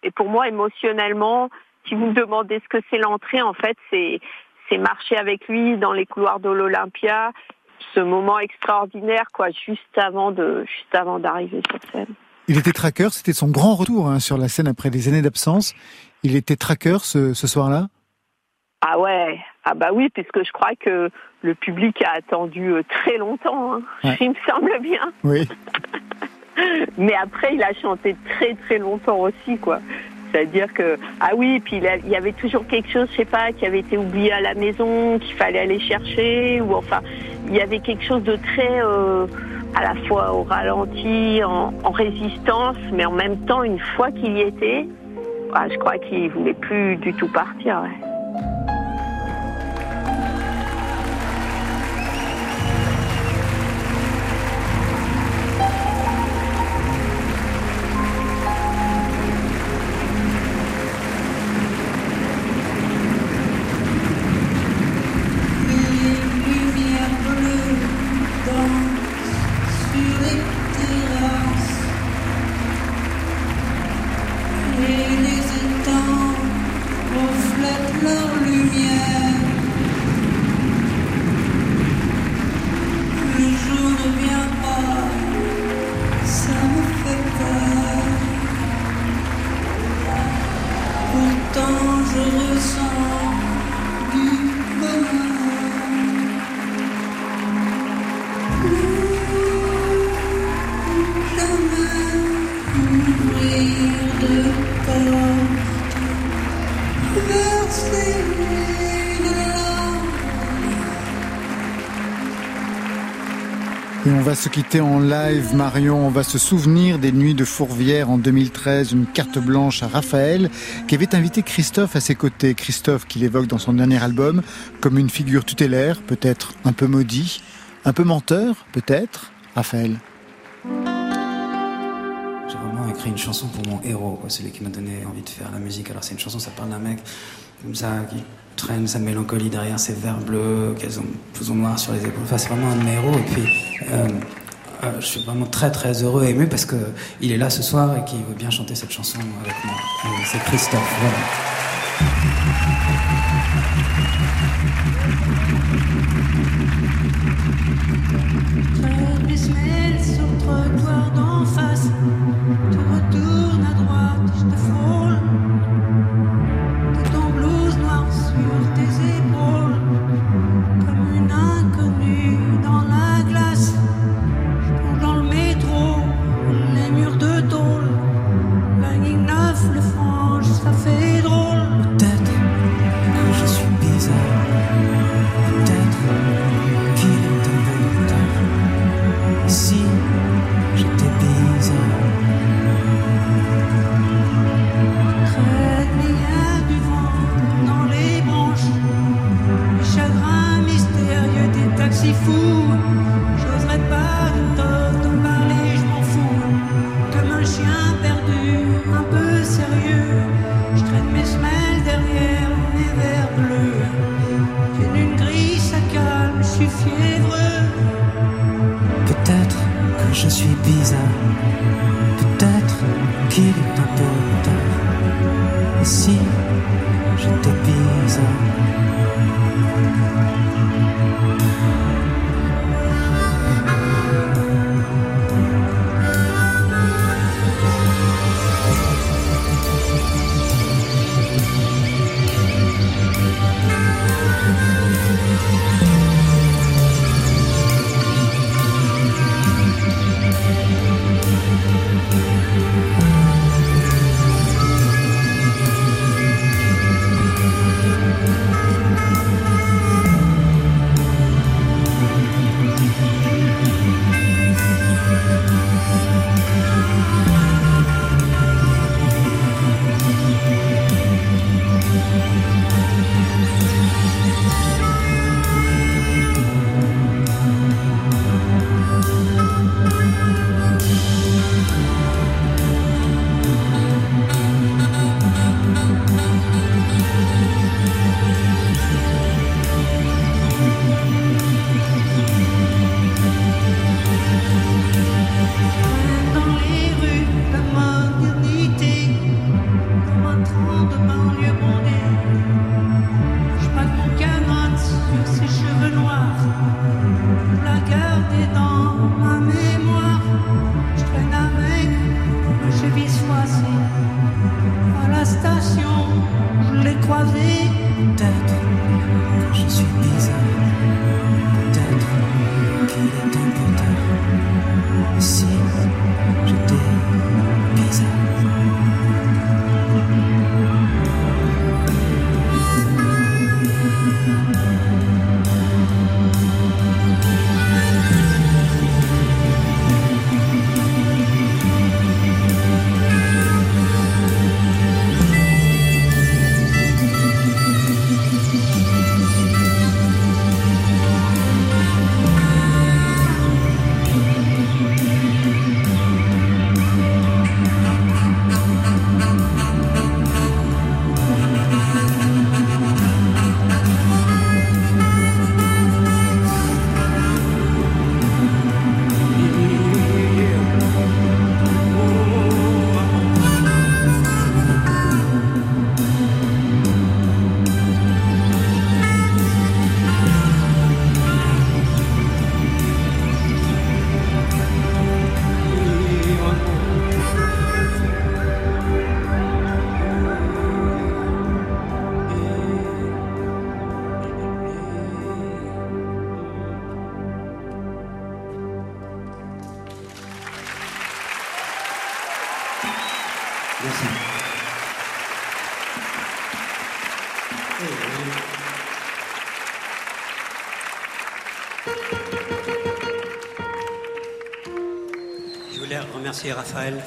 Et pour moi émotionnellement si vous me demandez ce que c'est l'entrée en fait c'est c'est marcher avec lui dans les couloirs de l'Olympia. Ce moment extraordinaire quoi juste avant de juste avant d'arriver sur scène. Il était tracker, c'était son grand retour hein, sur la scène après des années d'absence. Il était tracker ce, soir-là? Ah ouais, ah bah oui, puisque je crois que le public a attendu euh, très longtemps, hein. il me semble bien. Oui. Mais après, il a chanté très très longtemps aussi, quoi. C'est-à-dire que, ah oui, puis il, y avait toujours quelque chose, je sais pas, qui avait été oublié à la maison, qu'il fallait aller chercher, ou enfin, il y avait quelque chose de très... Euh, à la fois au ralenti, en, résistance, mais en même temps, une fois qu'il y était, ah, je crois qu'il voulait plus du tout partir. Se quitter en live, Marion. On va se souvenir des Nuits de Fourvière en 2013, une carte blanche à Raphaël, qui avait invité Christophe à ses côtés. Christophe qu'il évoque dans son dernier album comme une figure tutélaire, peut-être un peu maudit, un peu menteur, peut-être. Raphaël. J'ai vraiment écrit une chanson pour mon héros, celui qui m'a donné envie de faire la musique. Alors c'est une chanson, ça parle d'un mec comme ça qui sa mélancolie derrière ses verres bleus, qu'elles ont plus ou noir sur les épaules. Enfin, c'est vraiment un de mes héros. Et puis, euh, euh, je suis vraiment très très heureux et ému parce que il est là ce soir et qu'il veut bien chanter cette chanson avec moi. C'est Christophe. remercier Raphaël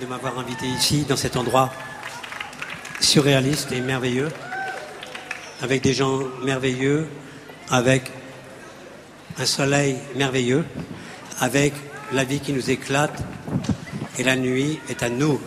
de m'avoir invité ici, dans cet endroit surréaliste et merveilleux, avec des gens merveilleux, avec un soleil merveilleux, avec la vie qui nous éclate, et la nuit est à nous.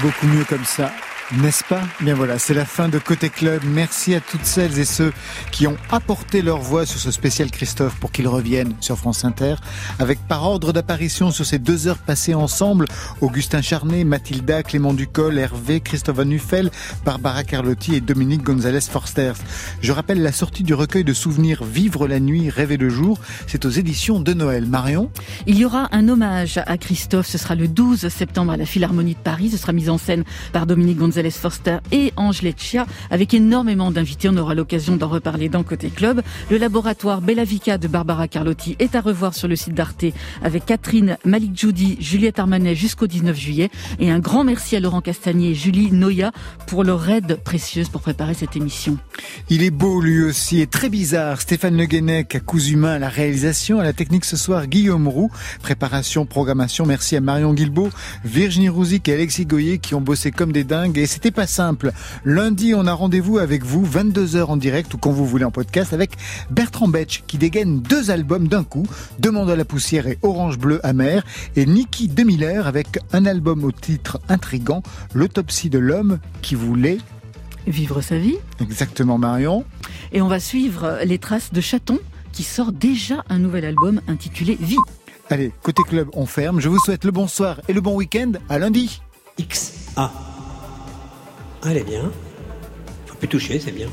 Beaucoup mieux comme ça. N'est-ce pas? Bien voilà, c'est la fin de Côté Club. Merci à toutes celles et ceux qui ont apporté leur voix sur ce spécial Christophe pour qu'il revienne sur France Inter. Avec par ordre d'apparition sur ces deux heures passées ensemble, Augustin Charnet, Mathilda, Clément Ducol, Hervé, Christophe Van Barbara Carlotti et Dominique Gonzalez Forsters. Je rappelle la sortie du recueil de souvenirs Vivre la nuit, rêver le jour. C'est aux éditions de Noël. Marion? Il y aura un hommage à Christophe. Ce sera le 12 septembre à la Philharmonie de Paris. Ce sera mis en scène par Dominique Gonzalez Forster et Ange Leccia, avec énormément d'invités. On aura l'occasion d'en reparler dans Côté Club. Le laboratoire Bellavica de Barbara Carlotti est à revoir sur le site d'Arte avec Catherine Malik Judy, Juliette Armanet jusqu'au 19 juillet. Et un grand merci à Laurent Castagnier et Julie Noya pour leur aide précieuse pour préparer cette émission. Il est beau lui aussi et très bizarre. Stéphane Le Guenec à Cousumain à la réalisation, à la technique ce soir Guillaume Roux, préparation, programmation. Merci à Marion Guilbeault, Virginie Rouzic et Alexis Goyer qui ont bossé comme des dingues Et c'était pas simple. Lundi, on a rendez-vous avec vous, 22h en direct ou quand vous voulez en podcast, avec Bertrand Betch qui dégaine deux albums d'un coup, Demande à la poussière et Orange bleu amer, et Niki Demiller avec un album au titre intrigant, L'autopsie de l'homme qui voulait Vivre sa vie. Exactement Marion. Et on va suivre les traces de Chaton qui sort déjà un nouvel album intitulé Vie. Allez, côté club, on ferme. Je vous souhaite le bonsoir et le bon week-end. À lundi. X. A. Ah, bien. Faut plus toucher, c'est bien.